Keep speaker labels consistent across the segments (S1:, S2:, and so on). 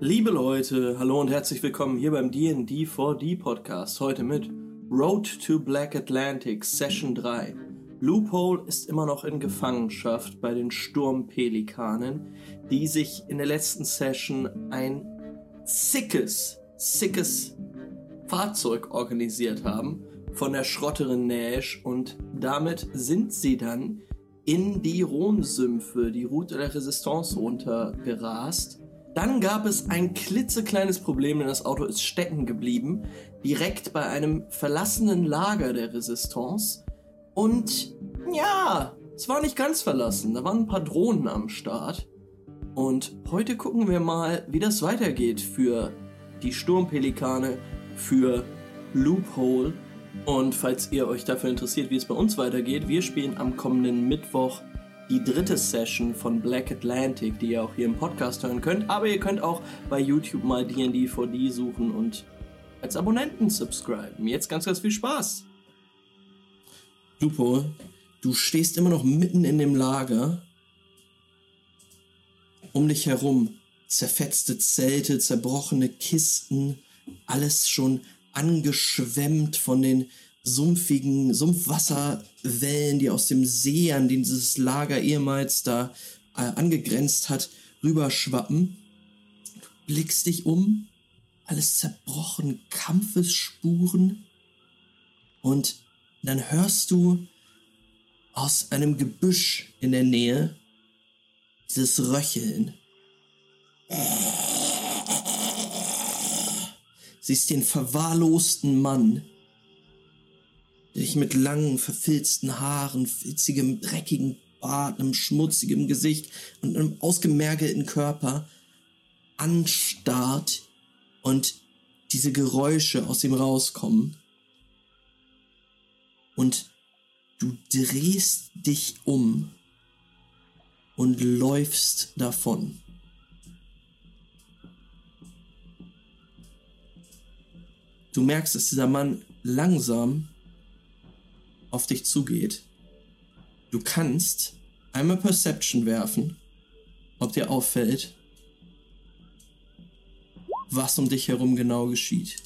S1: Liebe Leute, hallo und herzlich willkommen hier beim D&D 4D Podcast. Heute mit Road to Black Atlantic Session 3. Loophole ist immer noch in Gefangenschaft bei den Sturmpelikanen, die sich in der letzten Session ein sickes, sickes Fahrzeug organisiert haben von der Schrotterin Nash und damit sind sie dann in die Rhonsümpfe, die Route der Resistance runtergerast dann gab es ein klitzekleines Problem, denn das Auto ist stecken geblieben, direkt bei einem verlassenen Lager der Resistance. Und ja, es war nicht ganz verlassen, da waren ein paar Drohnen am Start. Und heute gucken wir mal, wie das weitergeht für die Sturmpelikane, für Loophole. Und falls ihr euch dafür interessiert, wie es bei uns weitergeht, wir spielen am kommenden Mittwoch die dritte Session von Black Atlantic, die ihr auch hier im Podcast hören könnt. Aber ihr könnt auch bei YouTube mal D&D 4D suchen und als Abonnenten subscriben. Jetzt ganz, ganz viel Spaß. Lupo, du stehst immer noch mitten in dem Lager. Um dich herum zerfetzte Zelte, zerbrochene Kisten, alles schon angeschwemmt von den sumpfigen Sumpfwasserwellen, die aus dem See, an den dieses Lager ehemals da äh, angegrenzt hat, rüberschwappen. Du blickst dich um, alles zerbrochen, Kampfesspuren. Und dann hörst du aus einem Gebüsch in der Nähe dieses Röcheln. Siehst den verwahrlosten Mann, dich mit langen, verfilzten Haaren, filzigem, dreckigen Bart, einem schmutzigen Gesicht und einem ausgemergelten Körper anstarrt und diese Geräusche aus ihm rauskommen. Und du drehst dich um und läufst davon. Du merkst, dass dieser Mann langsam auf dich zugeht. Du kannst einmal Perception werfen, ob dir auffällt, was um dich herum genau geschieht.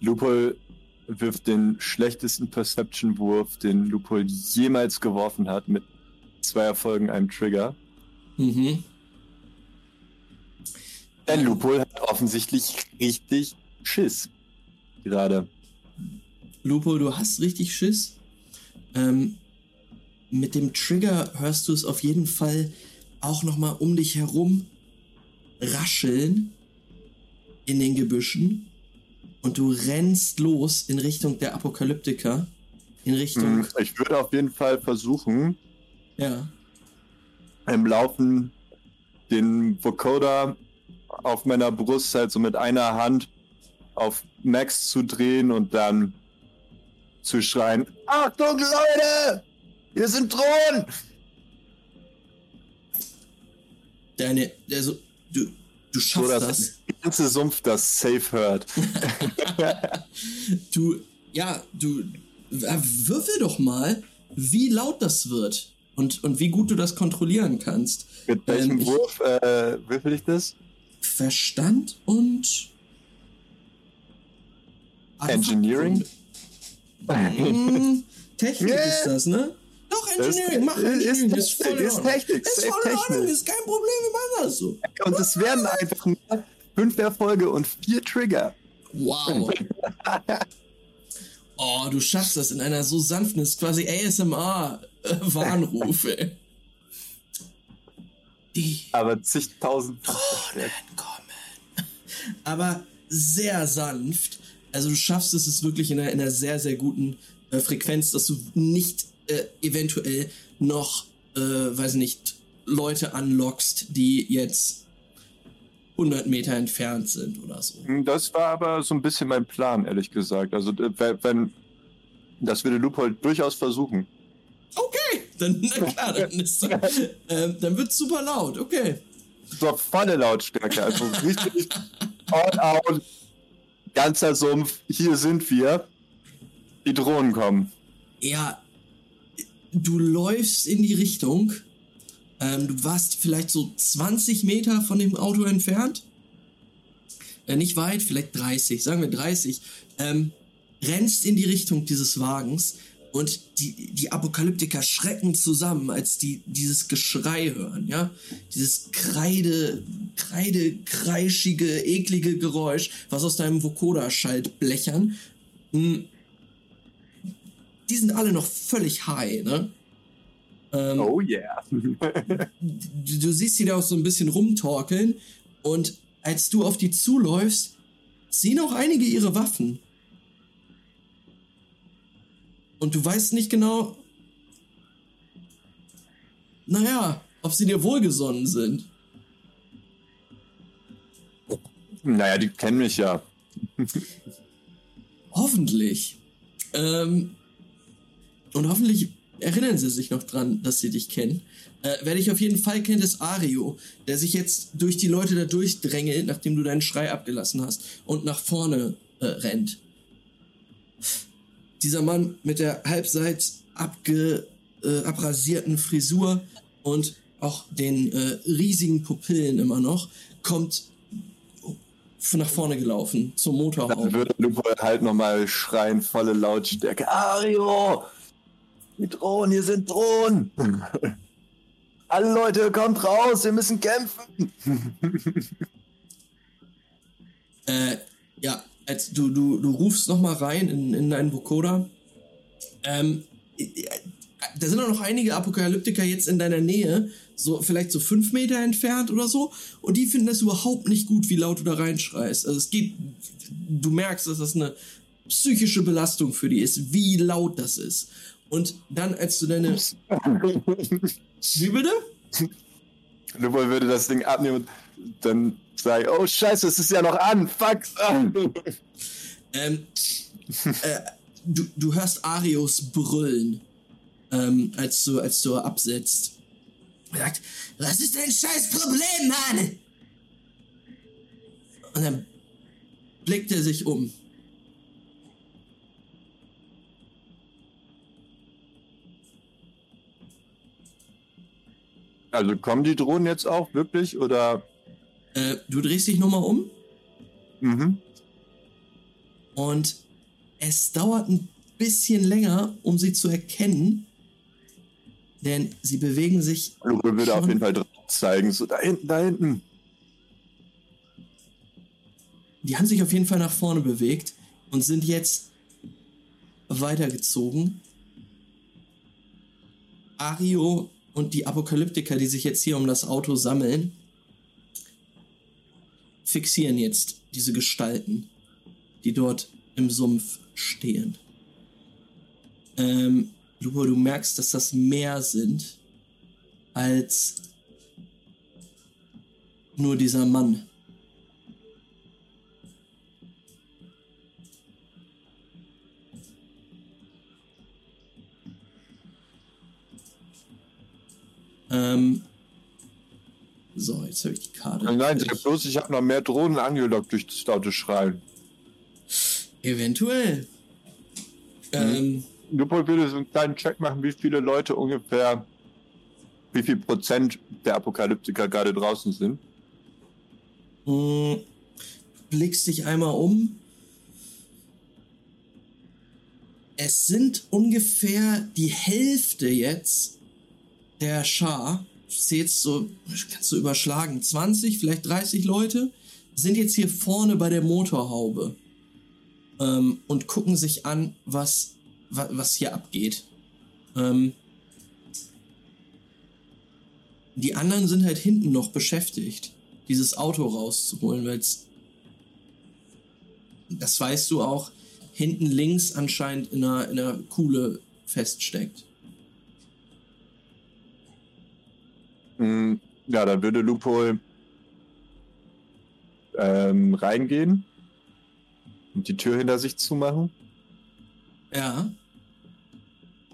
S2: Lupol wirft den schlechtesten Perception-Wurf, den Lupol jemals geworfen hat, mit zwei Erfolgen, einem Trigger. Mhm. Denn Lupol hat offensichtlich richtig Schiss. Gerade.
S1: Lupo, du hast richtig Schiss? Ähm, mit dem Trigger hörst du es auf jeden Fall auch nochmal um dich herum rascheln in den Gebüschen und du rennst los in Richtung der Apokalyptiker. In Richtung.
S2: Mhm, ich würde auf jeden Fall versuchen,
S1: ja.
S2: im Laufen den Vokoda auf meiner Brust halt so mit einer Hand auf Max zu drehen und dann zu schreien: Achtung, Leute! Wir sind Drohnen!
S1: Deine, also, du, du schaffst so, dass das.
S2: Der ganze Sumpf das safe hört.
S1: du, ja, du, äh, würfel doch mal, wie laut das wird und, und wie gut du das kontrollieren kannst.
S2: Mit welchem ähm, Wurf äh, würfel ich das?
S1: Verstand und
S2: Engineering?
S1: Hm, Technik yeah. ist das, ne? Doch, Engineering, mach Engineering, ist, ist, voll ist Technik, ist voll in Ordnung, ist kein Problem, wir machen das so.
S2: Und es werden einfach nur fünf Erfolge und vier Trigger.
S1: Wow. oh, du schaffst das in einer so sanften, ist quasi ASMR-Warnruf, ey.
S2: Die Aber zigtausend
S1: Drohnen kommen. Aber sehr sanft also du schaffst es, es wirklich in einer, in einer sehr, sehr guten äh, Frequenz, dass du nicht äh, eventuell noch, äh, weiß nicht, Leute anlockst, die jetzt 100 Meter entfernt sind oder so.
S2: Hm, das war aber so ein bisschen mein Plan, ehrlich gesagt. Also wenn, das würde Loophole durchaus versuchen.
S1: Okay, dann na klar, dann ist äh, dann wird's super laut. Okay.
S2: So volle Lautstärke, also richtig all out ganzer Sumpf, hier sind wir. Die Drohnen kommen.
S1: Ja, du läufst in die Richtung. Ähm, du warst vielleicht so 20 Meter von dem Auto entfernt. äh, nicht weit, vielleicht 30, sagen wir 30, ähm, rennst in die Richtung dieses Wagens und die, die Apokalyptiker schrecken zusammen, als die dieses Geschrei hören, ja? Dieses Kreide, Kreide, kreischige, eklige Geräusch, was aus deinem Vokoda schallt, blechern. Hm. Die sind alle noch völlig high, ne?
S2: Ähm, oh yeah.
S1: du, du siehst sie da auch so ein bisschen rumtorkeln und als du auf die zuläufst, ziehen auch einige ihre Waffen. Und du weißt nicht genau, naja, ob sie dir wohlgesonnen sind.
S2: Naja, die kennen mich ja.
S1: hoffentlich. Ähm, und hoffentlich erinnern sie sich noch dran, dass sie dich kennen. Äh, wer dich auf jeden Fall kennt, ist Ario, der sich jetzt durch die Leute da durchdrängelt, nachdem du deinen Schrei abgelassen hast und nach vorne äh, rennt. Dieser Mann mit der halbseits abge, äh, abrasierten Frisur und auch den äh, riesigen Pupillen immer noch, kommt nach vorne gelaufen zum Motorhaube.
S2: Dann würde Lupo halt nochmal schreien, volle Lautstärke. Ario! Die Drohnen, hier sind Drohnen! Alle Leute, kommt raus, wir müssen kämpfen.
S1: äh, ja, als du, du, du rufst nochmal rein in, in deinen Vokoda. Ähm, da sind auch noch einige Apokalyptiker jetzt in deiner Nähe, so vielleicht so fünf Meter entfernt oder so, und die finden das überhaupt nicht gut, wie laut du da reinschreist. Also es geht, du merkst, dass das eine psychische Belastung für die ist, wie laut das ist. Und dann, als du deine wie bitte?
S2: Lupo würde das Ding abnehmen und dann sagen, oh scheiße, es ist ja noch an, fuck.
S1: ähm, äh, du, du hörst Arios brüllen, ähm, als, du, als du absetzt. Er sagt, was ist dein scheiß Problem, Mann? Und dann blickt er sich um.
S2: Also kommen die Drohnen jetzt auch wirklich oder?
S1: Äh, du drehst dich nochmal um.
S2: Mhm.
S1: Und es dauert ein bisschen länger, um sie zu erkennen, denn sie bewegen sich.
S2: Lupe würde auf jeden Fall zeigen, so da hinten, da hinten.
S1: Die haben sich auf jeden Fall nach vorne bewegt und sind jetzt weitergezogen. Ario und die Apokalyptiker, die sich jetzt hier um das Auto sammeln, fixieren jetzt diese Gestalten, die dort im Sumpf stehen. Ähm, Lupo, du merkst, dass das mehr sind als nur dieser Mann. Ähm, so, jetzt habe ich die Karte.
S2: Nein, nein, ich bloß, ich habe noch mehr Drohnen angelockt durch das laute Schreien.
S1: Eventuell.
S2: Mhm. Ähm, Lupol würde so einen kleinen Check machen, wie viele Leute ungefähr, wie viel Prozent der Apokalyptiker gerade draußen sind.
S1: Hm, blickst dich einmal um. Es sind ungefähr die Hälfte jetzt der Schar, jetzt so, kannst du überschlagen, 20, vielleicht 30 Leute, sind jetzt hier vorne bei der Motorhaube ähm, und gucken sich an, was, was, was hier abgeht. Ähm, die anderen sind halt hinten noch beschäftigt, dieses Auto rauszuholen, weil das weißt du auch, hinten links anscheinend in einer, in einer Kuhle feststeckt.
S2: Hm, ja, dann würde Lupol ähm, reingehen und die Tür hinter sich zumachen.
S1: Ja.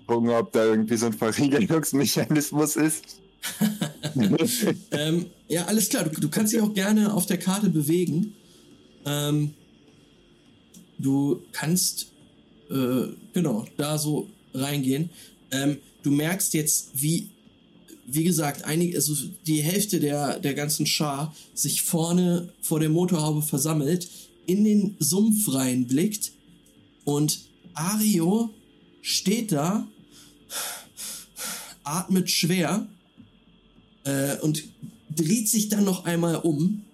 S2: Gucken, ob da irgendwie so ein Verriegelungsmechanismus ist.
S1: ähm, ja, alles klar. Du, du, kannst dich auch gerne auf der Karte bewegen. Ähm, du kannst äh, genau da so reingehen. Ähm, du merkst jetzt, wie wie gesagt, einige, also die Hälfte der, der ganzen Schar sich vorne vor der Motorhaube versammelt, in den Sumpf reinblickt und Ario steht da, atmet schwer äh, und dreht sich dann noch einmal um.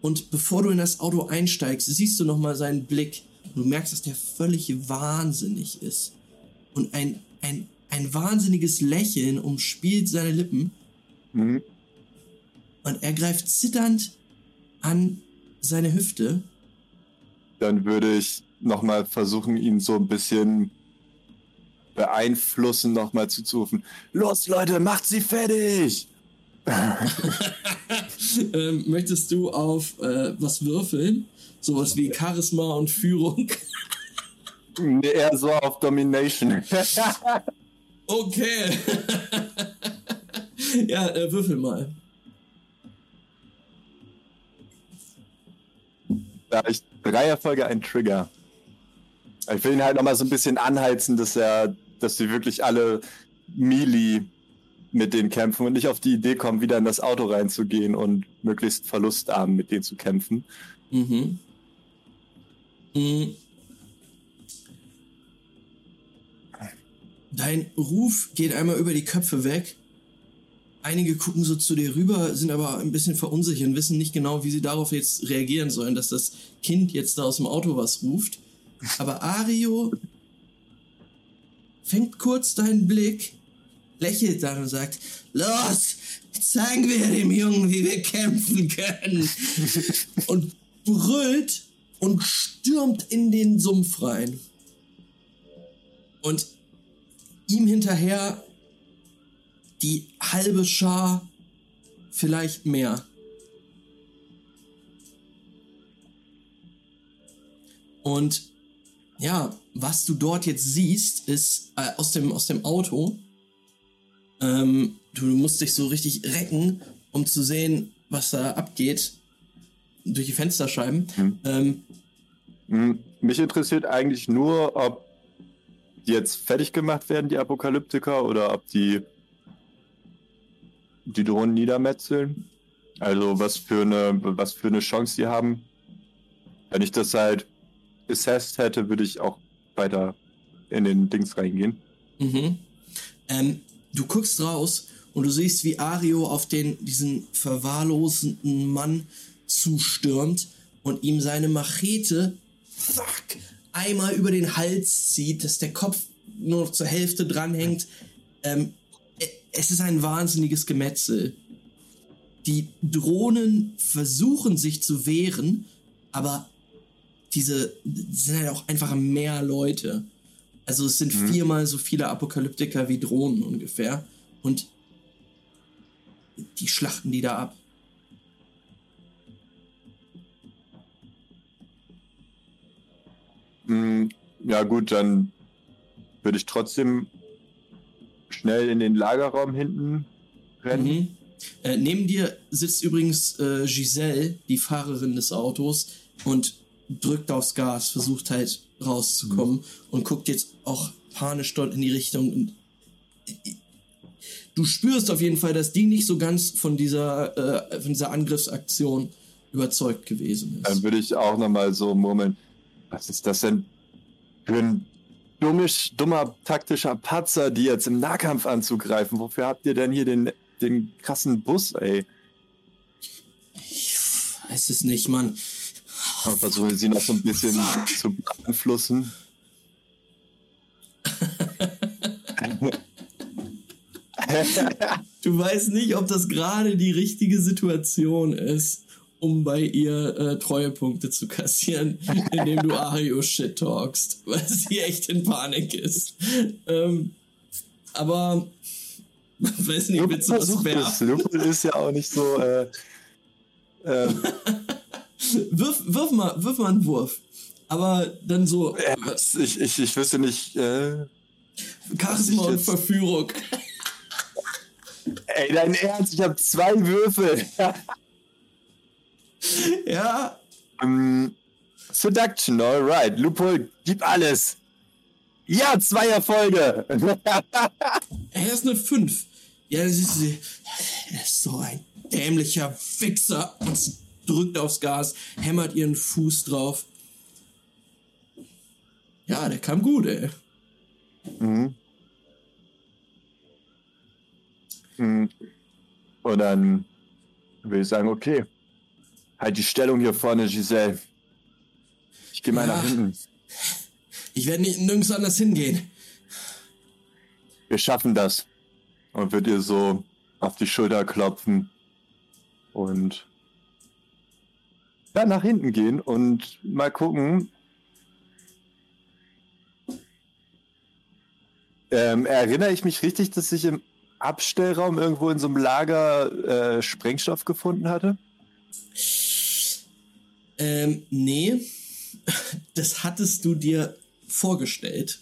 S1: Und bevor du in das Auto einsteigst, siehst du noch mal seinen Blick. Und du merkst, dass der völlig wahnsinnig ist. Und ein, ein, ein wahnsinniges Lächeln umspielt seine Lippen.
S2: Mhm.
S1: Und er greift zitternd an seine Hüfte.
S2: Dann würde ich nochmal versuchen, ihn so ein bisschen beeinflussen, nochmal zuzurufen. Los, Leute, macht sie fertig!
S1: ähm, möchtest du auf äh, was würfeln? Sowas wie Charisma und Führung.
S2: nee, eher so auf Domination.
S1: okay. ja, äh, würfel mal.
S2: Da ich drei Erfolge ein Trigger. Ich will ihn halt nochmal so ein bisschen anheizen, dass er, dass sie wirklich alle Melee mit denen kämpfen und nicht auf die Idee kommen, wieder in das Auto reinzugehen und möglichst verlustarm mit denen zu kämpfen.
S1: Mhm. mhm. Dein Ruf geht einmal über die Köpfe weg. Einige gucken so zu dir rüber, sind aber ein bisschen verunsichert und wissen nicht genau, wie sie darauf jetzt reagieren sollen, dass das Kind jetzt da aus dem Auto was ruft. Aber Ario fängt kurz deinen Blick lächelt dann und sagt, los, zeigen wir dem Jungen, wie wir kämpfen können. und brüllt und stürmt in den Sumpf rein. Und ihm hinterher die halbe Schar, vielleicht mehr. Und ja, was du dort jetzt siehst, ist äh, aus, dem, aus dem Auto, ähm, du musst dich so richtig recken, um zu sehen, was da abgeht. Durch die Fensterscheiben. Hm. Ähm,
S2: hm, Mich interessiert eigentlich nur, ob die jetzt fertig gemacht werden, die Apokalyptiker, oder ob die die Drohnen niedermetzeln. Also was für eine, was für eine Chance die haben. Wenn ich das halt assessed hätte, würde ich auch weiter in den Dings reingehen.
S1: Mhm. Ähm, du guckst raus und du siehst, wie Ario auf den, diesen verwahrlosenden Mann zustürmt und ihm seine Machete fuck, einmal über den Hals zieht, dass der Kopf nur noch zur Hälfte dranhängt. Ähm, es ist ein wahnsinniges Gemetzel. Die Drohnen versuchen sich zu wehren, aber diese sind halt auch einfach mehr Leute. Also es sind mhm. viermal so viele Apokalyptiker wie Drohnen ungefähr. Und die schlachten die da ab.
S2: Mm, ja gut, dann würde ich trotzdem schnell in den Lagerraum hinten rennen. Mhm.
S1: Äh, neben dir sitzt übrigens äh, Giselle, die Fahrerin des Autos, und drückt aufs Gas, versucht halt rauszukommen mhm. und guckt jetzt auch panisch dort in die Richtung. Und du spürst auf jeden Fall, dass die nicht so ganz von dieser, äh, von dieser Angriffsaktion überzeugt gewesen ist.
S2: Dann würde ich auch nochmal so murmeln, was ist das denn für ein dummisch, dummer taktischer Patzer, die jetzt im Nahkampf anzugreifen? Wofür habt ihr denn hier den, den krassen Bus, ey?
S1: Ich weiß es nicht, Mann.
S2: Versuchen sie noch so ein bisschen zu beeinflussen.
S1: du weißt nicht, ob das gerade die richtige Situation ist, um bei ihr äh, Treuepunkte zu kassieren, indem du Ario shit talkst, weil sie echt in Panik ist. Ähm, aber weiß nicht, willst du was werfen?
S2: Lupul ist ja auch nicht so. Äh, äh,
S1: wirf, wirf, mal, wirf mal einen Wurf. Aber dann so.
S2: Ja, ich, ich, ich wüsste nicht. Äh,
S1: Charisma und Verführung.
S2: Ey, dein Ernst, ich habe zwei Würfel.
S1: ja.
S2: Um, Seduction, alright. Lupol, gib alles. Ja, zwei Erfolge.
S1: er ist eine 5. Ja, das ist, er ist so ein dämlicher Fixer. Und sie drückt aufs Gas, hämmert ihren Fuß drauf. Ja, der kam gut, ey.
S2: Mhm. Mhm. Und dann würde ich sagen, okay, halt die Stellung hier vorne, Giselle. Ich gehe mal
S1: Ja.
S2: nach hinten.
S1: Ich werde nicht- nirgends anders hingehen.
S2: Wir schaffen das. Und wird ihr so auf die Schulter klopfen und dann nach hinten gehen und mal gucken. Ähm, erinnere ich mich richtig, dass ich im Abstellraum irgendwo in so einem Lager äh, Sprengstoff gefunden hatte?
S1: Ähm, nee. Das hattest du dir vorgestellt.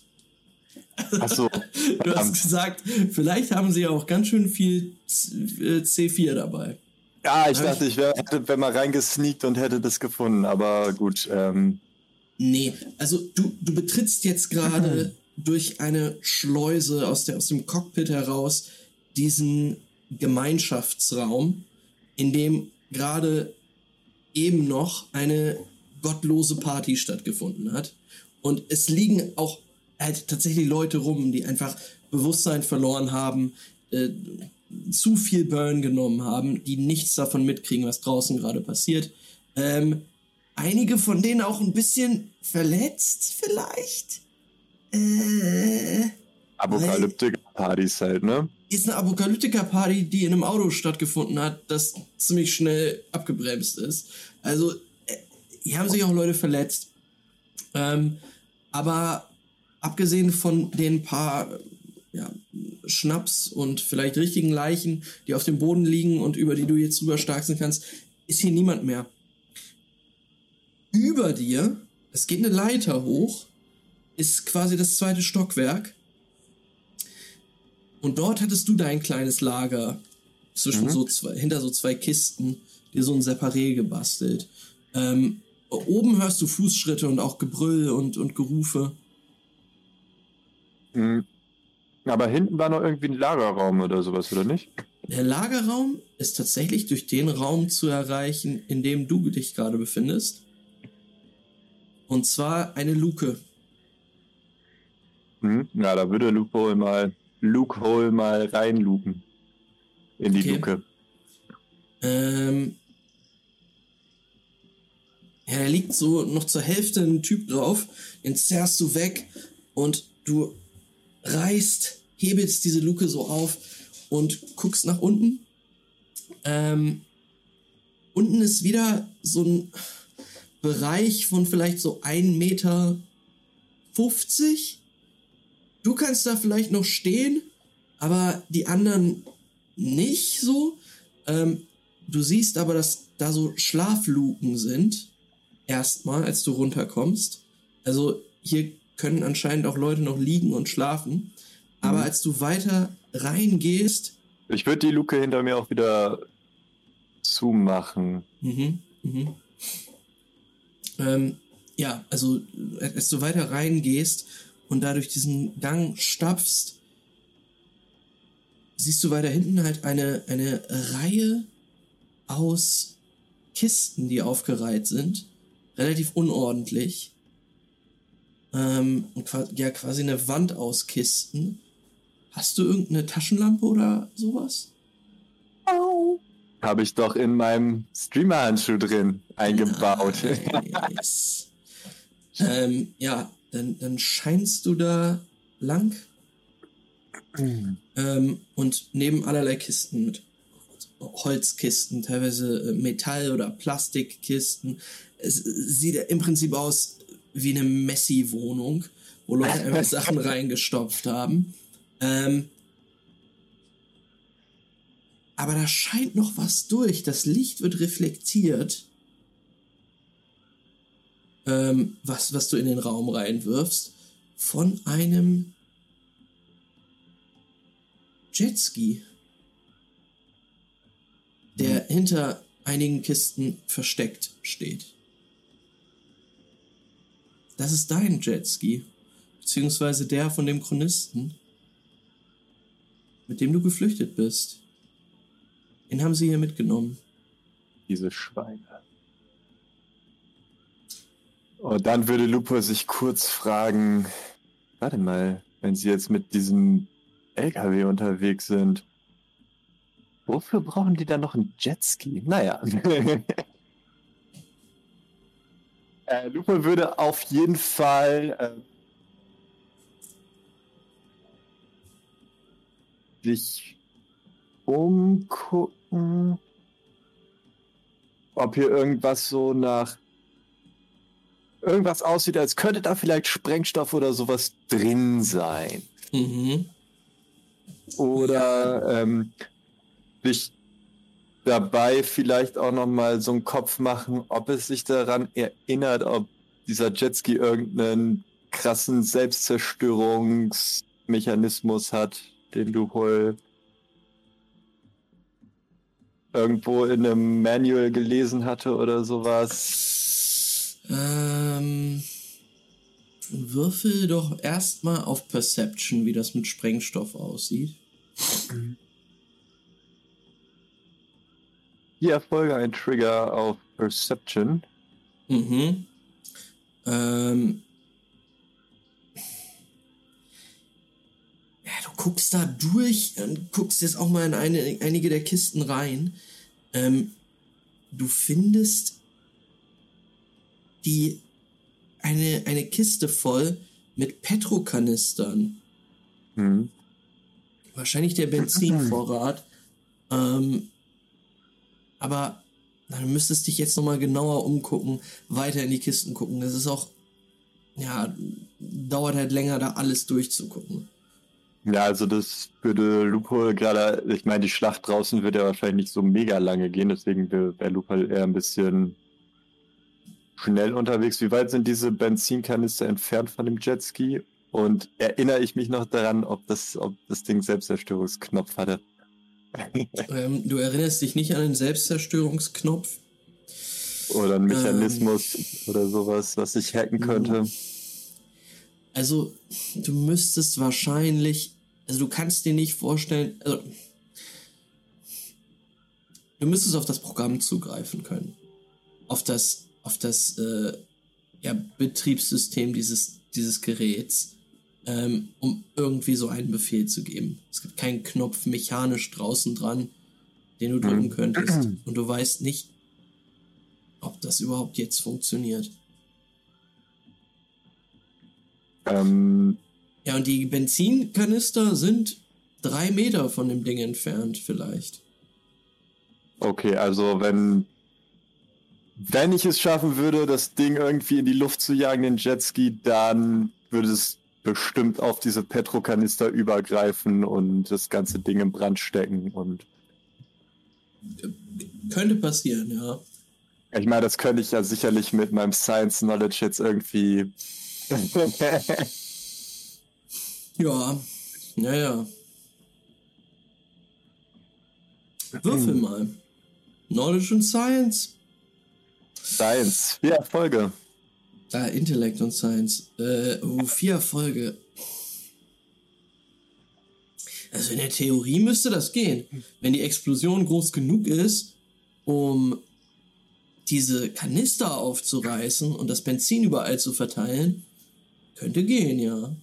S2: Achso,
S1: Du hast gesagt, vielleicht haben sie ja auch ganz schön viel Z- äh, C4 dabei.
S2: ja, ich dachte, ich wäre wär mal reingesneakt und hätte das gefunden, aber gut. Ähm,
S1: Nee, also du, du betrittst jetzt gerade durch eine Schleuse aus, der, aus dem Cockpit heraus diesen Gemeinschaftsraum, in dem gerade eben noch eine gottlose Party stattgefunden hat. Und es liegen auch halt tatsächlich Leute rum, die einfach Bewusstsein verloren haben, äh, zu viel Burn genommen haben, die nichts davon mitkriegen, was draußen gerade passiert. Ähm, einige von denen auch ein bisschen verletzt, vielleicht. Äh,
S2: Apokalyptiker-Partys halt, ne?
S1: Ist eine Apokalyptiker-Party, die in einem Auto stattgefunden hat, das ziemlich schnell abgebremst ist. Also, äh, hier haben sich auch Leute verletzt. Ähm, aber abgesehen von den paar äh, ja, Schnaps und vielleicht richtigen Leichen, die auf dem Boden liegen und über die du jetzt drüber starksen kannst, ist hier niemand mehr. Über dir, es geht eine Leiter hoch, ist quasi das zweite Stockwerk. Und dort hattest du dein kleines Lager zwischen
S2: Mhm.
S1: so zwei, hinter so zwei Kisten, dir so ein Separé gebastelt. Ähm, oben hörst du Fußschritte und auch Gebrüll und, und Gerufe.
S2: Mhm. Aber hinten war noch irgendwie ein Lagerraum oder sowas, oder nicht?
S1: Der Lagerraum ist tatsächlich durch den Raum zu erreichen, in dem du dich gerade befindest. Und zwar eine Luke.
S2: Mhm. Ja, da würde Loophole mal, Loophole mal reinluken. In die
S1: Okay.
S2: Luke.
S1: Ähm, ja, da liegt so noch zur Hälfte ein Typ drauf, den zerrst du weg und du reißt, hebelst diese Luke so auf und guckst nach unten. Ähm, unten ist wieder so ein Bereich von vielleicht so 1,50 Meter. Du kannst da vielleicht noch stehen, aber die anderen nicht so. Ähm, du siehst aber, dass da so Schlafluken sind. Erstmal, als du runterkommst. Also hier können anscheinend auch Leute noch liegen und schlafen. Aber als du weiter reingehst,
S2: Ich würde die Luke hinter mir auch wieder zumachen.
S1: Mhm, mhm. Ähm, ja, also äh, als du weiter reingehst und da durch diesen Gang stapfst, siehst du weiter hinten halt eine, eine Reihe aus Kisten, die aufgereiht sind. Relativ unordentlich. Ähm, ja, quasi eine Wand aus Kisten. Hast du irgendeine Taschenlampe oder sowas?
S2: Habe ich doch in meinem Streamer-Handschuh drin eingebaut.
S1: Nice. ähm, ja, dann, dann scheinst du da lang ähm, und neben allerlei Kisten mit Holzkisten, teilweise äh, Metall- oder Plastikkisten. Es sieht im Prinzip aus wie eine Messi-Wohnung, wo Leute einfach Sachen reingestopft haben. Ähm, aber da scheint noch was durch. Das Licht wird reflektiert, ähm, was, was du in den Raum reinwirfst, von einem Jetski, der hinter einigen Kisten versteckt steht. Das ist dein Jetski, beziehungsweise der von dem Chronisten. mit dem du geflüchtet bist. Den haben sie hier mitgenommen.
S2: Diese Schweine. Und dann würde Lupo sich kurz fragen, warte mal, wenn sie jetzt mit diesem LKW unterwegs sind, wofür brauchen die dann noch einen Jetski? Naja. äh, Lupo würde auf jeden Fall äh, sich umgucken, ob hier irgendwas so nach irgendwas aussieht, als könnte da vielleicht Sprengstoff oder sowas drin sein.
S1: Mhm.
S2: Oder ähm, sich dabei vielleicht auch noch mal so einen Kopf machen, ob es sich daran erinnert, ob dieser Jetski irgendeinen krassen Selbstzerstörungsmechanismus hat, den du wohl irgendwo in einem Manual gelesen hatte oder sowas.
S1: Ähm, würfel doch erstmal auf Perception, wie das mit Sprengstoff aussieht.
S2: Die Erfolge ein Trigger auf Perception.
S1: Mhm. Ähm. Ja, du guckst da durch und guckst jetzt auch mal in eine, einige der Kisten rein. Ähm, du findest die eine, eine Kiste voll mit Petrokanistern.
S2: Hm.
S1: Wahrscheinlich der Benzinvorrat. ähm, aber du müsstest dich jetzt nochmal genauer umgucken, weiter in die Kisten gucken. Das ist auch, ja, dauert halt länger, da alles durchzugucken.
S2: Ja, also das würde Lupo gerade, ich meine, die Schlacht draußen wird ja wahrscheinlich nicht so mega lange gehen, deswegen wäre Lupo eher ein bisschen schnell unterwegs. Wie weit sind diese Benzinkanister entfernt von dem Jetski? Und erinnere ich mich noch daran, ob das, ob das Ding Selbstzerstörungsknopf hatte?
S1: ähm, du erinnerst dich nicht an den Selbstzerstörungsknopf?
S2: Oder einen Mechanismus ähm, oder sowas, was ich hacken könnte?
S1: Also, du müsstest wahrscheinlich, also du kannst dir nicht vorstellen, also, du müsstest auf das Programm zugreifen können. Auf das, auf das äh, ja, Betriebssystem dieses, dieses Geräts ähm, um irgendwie so einen Befehl zu geben. Es gibt keinen Knopf mechanisch draußen dran, den du drücken mhm. könntest. Und du weißt nicht, ob das überhaupt jetzt funktioniert.
S2: Ähm.
S1: Ja, und die Benzinkanister sind drei Meter von dem Ding entfernt, vielleicht.
S2: Okay, also wenn wenn ich es schaffen würde, das Ding irgendwie in die Luft zu jagen, den Jetski, dann würde es bestimmt auf diese Petrokanister übergreifen und das ganze Ding im Brand stecken und
S1: könnte passieren, ja.
S2: Ich meine, das könnte ich ja sicherlich mit meinem Science Knowledge jetzt irgendwie.
S1: ja, naja. Würfel mal. Knowledge und Science.
S2: Science. Ja, Folge.
S1: Ah, Intellekt und Science. Äh, oh, vier Erfolge. Also in der Theorie müsste das gehen. Wenn die Explosion groß genug ist, um diese Kanister aufzureißen und das Benzin überall zu verteilen, könnte gehen, ja.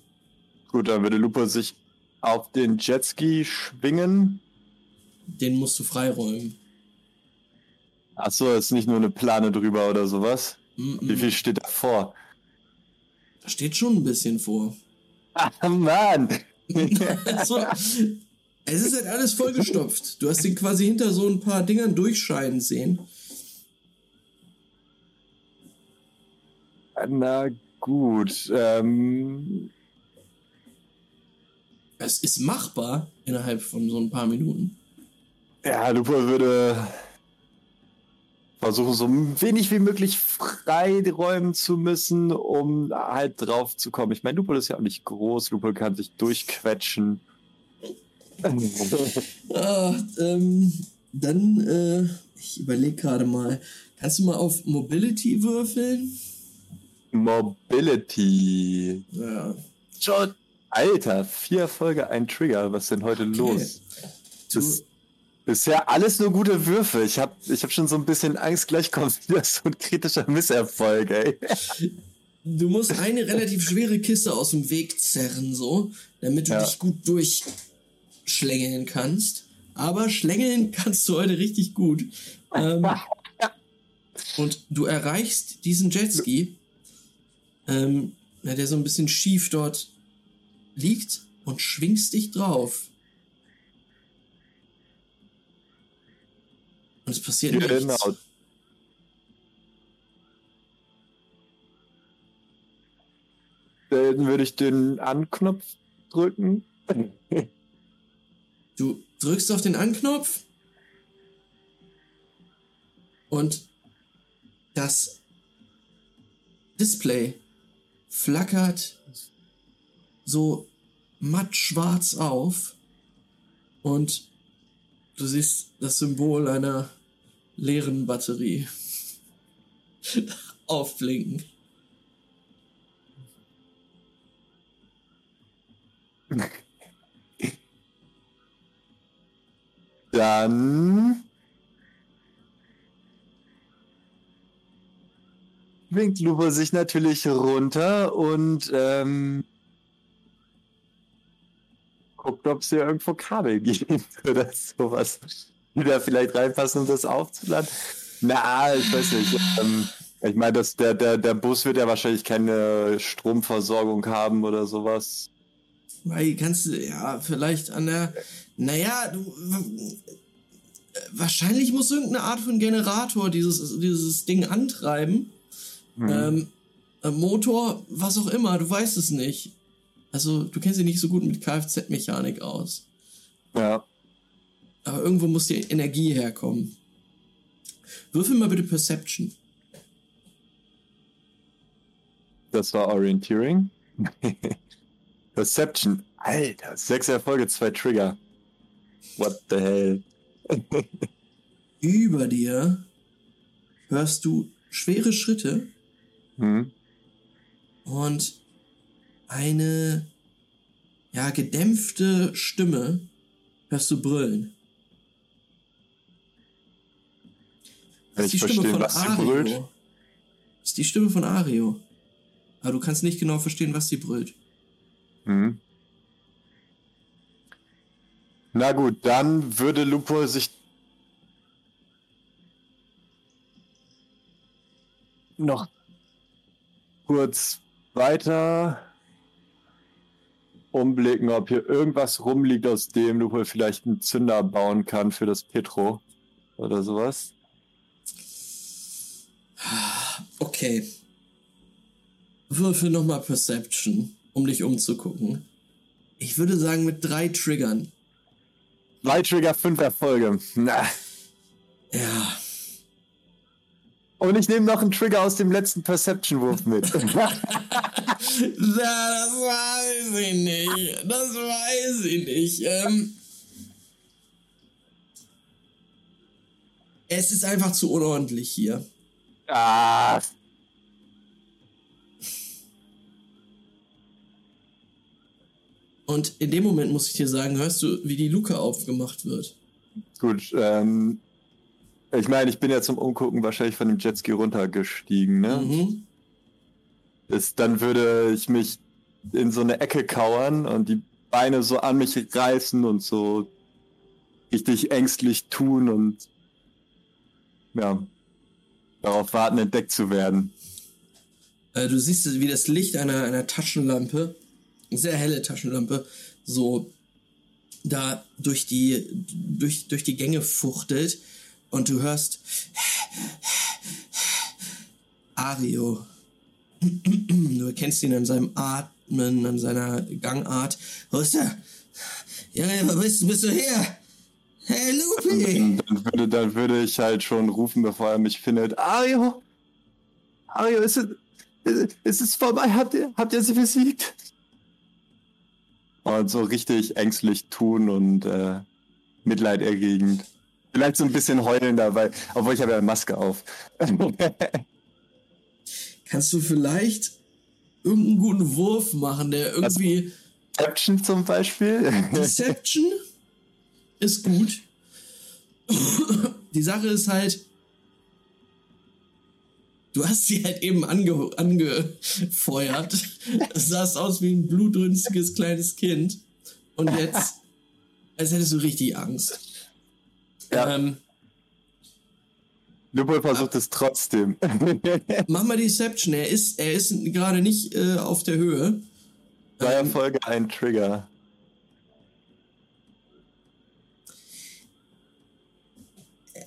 S2: Gut, dann würde Lupo sich auf den Jetski schwingen.
S1: Den musst du freiräumen.
S2: Achso, ist nicht nur eine Plane drüber oder sowas. Mm -mm. Wie viel steht da vor?
S1: Da steht schon ein bisschen vor.
S2: Ah, Mann!
S1: so, es ist halt alles vollgestopft. Du hast ihn quasi hinter so ein paar Dingern durchscheinen sehen.
S2: Na gut. Ähm...
S1: Es ist machbar innerhalb von so ein paar Minuten.
S2: Ja, Lupo würde versuchen, so wenig wie möglich freiräumen zu müssen, um halt drauf zu kommen. Ich meine, Lupol ist ja auch nicht groß, Lupol kann sich durchquetschen.
S1: ah, ähm, dann, äh, ich überlege gerade mal, kannst du mal auf Mobility würfeln?
S2: Mobility.
S1: Ja.
S2: Schon. Alter, vier Erfolge, ein Trigger. Was ist denn heute okay. los? Das bisher alles nur gute Würfe. Ich habe ich hab schon so ein bisschen Angst, gleich kommt wieder so ein kritischer Misserfolg, ey.
S1: Du musst eine relativ schwere Kiste aus dem Weg zerren, so, damit du ja. dich gut durchschlängeln kannst. Aber schlängeln kannst du heute richtig gut. Ähm, und du erreichst diesen Jetski, ähm, der so ein bisschen schief dort liegt und schwingst dich drauf. Und es passiert genau. nichts.
S2: Dann würde ich den Anknopf drücken.
S1: Du drückst auf den Anknopf und das Display flackert so matt schwarz auf und du siehst das Symbol einer leeren Batterie aufblinken.
S2: Dann winkt Lupo sich natürlich runter und ähm, guckt, ob es hier irgendwo Kabel gibt oder sowas, die da vielleicht reinpassen, um das aufzuladen. Na, ich weiß nicht. Ähm, ich meine, der, der, der Bus wird ja wahrscheinlich keine Stromversorgung haben oder sowas.
S1: Weil kannst du, ja, vielleicht an der, naja, du, wahrscheinlich muss irgendeine Art von Generator dieses, dieses Ding antreiben. Mhm. Ähm, Motor, was auch immer, du weißt es nicht. Also, du kennst dich nicht so gut mit Kfz-Mechanik aus.
S2: Ja.
S1: Aber irgendwo muss die Energie herkommen. Würfel mal bitte Perception.
S2: Das war Orienteering. Perception. Alter, sechs Erfolge, zwei Trigger. What the hell?
S1: Über dir hörst du schwere Schritte hm. und eine ja gedämpfte Stimme hörst du brüllen.
S2: Das ist die Stimme von Ario. Das
S1: ist die Stimme von Ario. Aber du kannst nicht genau verstehen, was sie brüllt.
S2: Hm. Na gut, dann würde Lupo sich noch kurz weiter umblicken, ob hier irgendwas rumliegt, aus dem Lupo vielleicht einen Zünder bauen kann für das Petro oder sowas.
S1: Okay. Würfel nochmal Perception, um dich umzugucken. Ich würde sagen mit drei Triggern.
S2: Drei Trigger, fünf Erfolge. Na.
S1: Ja.
S2: Und ich nehme noch einen Trigger aus dem letzten Perception-Wurf mit.
S1: das weiß ich nicht. Das weiß ich nicht. Ähm, es ist einfach zu unordentlich hier.
S2: Ah.
S1: Und in dem Moment muss ich dir sagen, hörst du, wie die Luke aufgemacht wird.
S2: Gut, ähm, ich meine, ich bin ja zum Umgucken wahrscheinlich von dem Jetski runtergestiegen, ne? Mhm. Das, dann würde ich mich in so eine Ecke kauern und die Beine so an mich reißen und so richtig ängstlich tun und ja, darauf warten, entdeckt zu werden.
S1: Äh, du siehst, wie das Licht einer, einer Taschenlampe sehr helle Taschenlampe so da durch die, durch, durch die Gänge fuchtelt und du hörst Ario. Du erkennst ihn an seinem Atmen, an seiner Gangart. Wo ist er? Ja, wo bist, bist du her? Hey, Lupi!
S2: Dann würde, dann würde ich halt schon rufen, bevor er mich findet. Ario! Ario, ist es, ist es vorbei? Habt ihr, habt ihr sie besiegt? und so richtig ängstlich tun und äh, Mitleid erregend. Vielleicht so ein bisschen heulen dabei, obwohl ich habe ja eine Maske auf.
S1: Kannst du vielleicht irgendeinen guten Wurf machen, der irgendwie
S2: Deception zum Beispiel.
S1: Deception ist gut. Die Sache ist halt, du hast sie halt eben ange angefeuert. Es sah aus wie ein blutrünstiges kleines Kind. Und jetzt, als hättest du richtig Angst.
S2: Ja. Ähm, Lupol versucht es trotzdem.
S1: Mach mal Deception. Er ist, er ist gerade nicht äh, auf der Höhe.
S2: Zwei ähm, Erfolge, ein Trigger.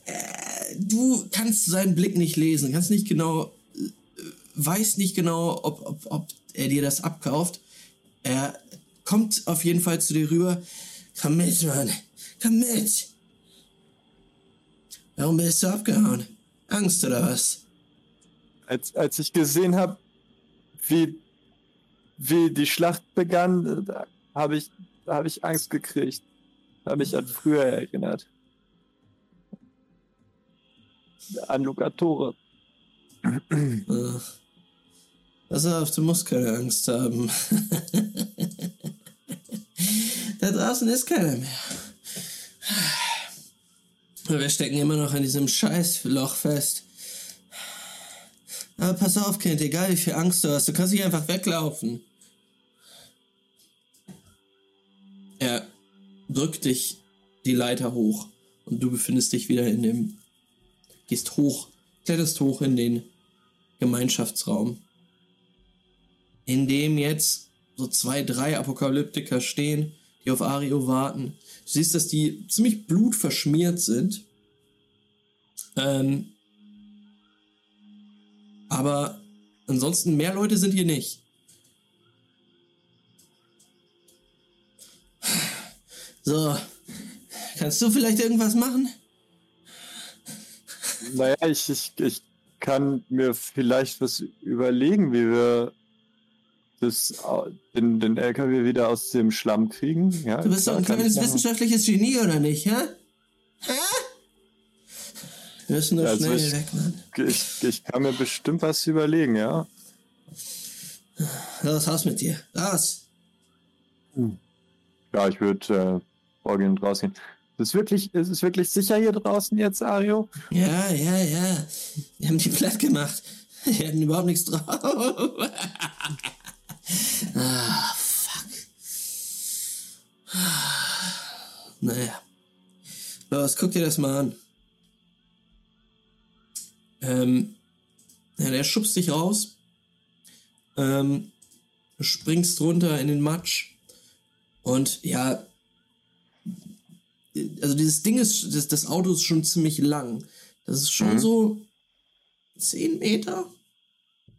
S1: Äh, du kannst seinen Blick nicht lesen, kannst nicht genau, äh, weiß nicht genau, ob, ob, ob er dir das abkauft. Er kommt auf jeden Fall zu dir rüber. Komm mit, Mann. Komm mit. Warum bist du abgehauen? Angst oder was?
S2: Als, als ich gesehen habe, wie, wie die Schlacht begann, habe ich, hab ich Angst gekriegt. Habe ich an früher erinnert. An Lugatore.
S1: Pass auf, du musst keine Angst haben. da draußen ist keiner mehr. Wir stecken immer noch in diesem Scheißloch fest. Aber pass auf, Kind, egal wie viel Angst du hast, du kannst nicht einfach weglaufen. Er drückt dich die Leiter hoch und du befindest dich wieder in dem. Gehst hoch, kletterst hoch in den Gemeinschaftsraum, in dem jetzt so zwei, drei Apokalyptiker stehen, die auf Ario warten. Du siehst, dass die ziemlich blutverschmiert sind. Ähm, aber ansonsten mehr Leute sind hier nicht. So, kannst du vielleicht irgendwas machen?
S2: Naja, ich, ich, ich kann mir vielleicht was überlegen, wie wir das, den, den LKW wieder aus dem Schlamm kriegen. Ja,
S1: du bist doch ein kleines wissenschaftliches Genie, oder nicht, hä? Hä? Wir müssen doch ja, schnell also ich, weg, Mann.
S2: Ich, ich kann mir bestimmt was überlegen, ja.
S1: Los, raus mit dir. Raus.
S2: Hm. Ja, ich würde äh, vorgehen und rausgehen. Ist wirklich, ist es wirklich sicher hier draußen jetzt, Ario?
S1: Ja, ja, ja. Wir haben die platt gemacht. Wir hatten überhaupt nichts drauf. Ah, fuck. Naja. Los, guck dir das mal an. Ähm, ja, der schubst dich raus. Ähm, springst runter in den Matsch. Und ja, also dieses Ding ist, das, das Auto ist schon ziemlich lang. Das ist schon mhm. so 10 Meter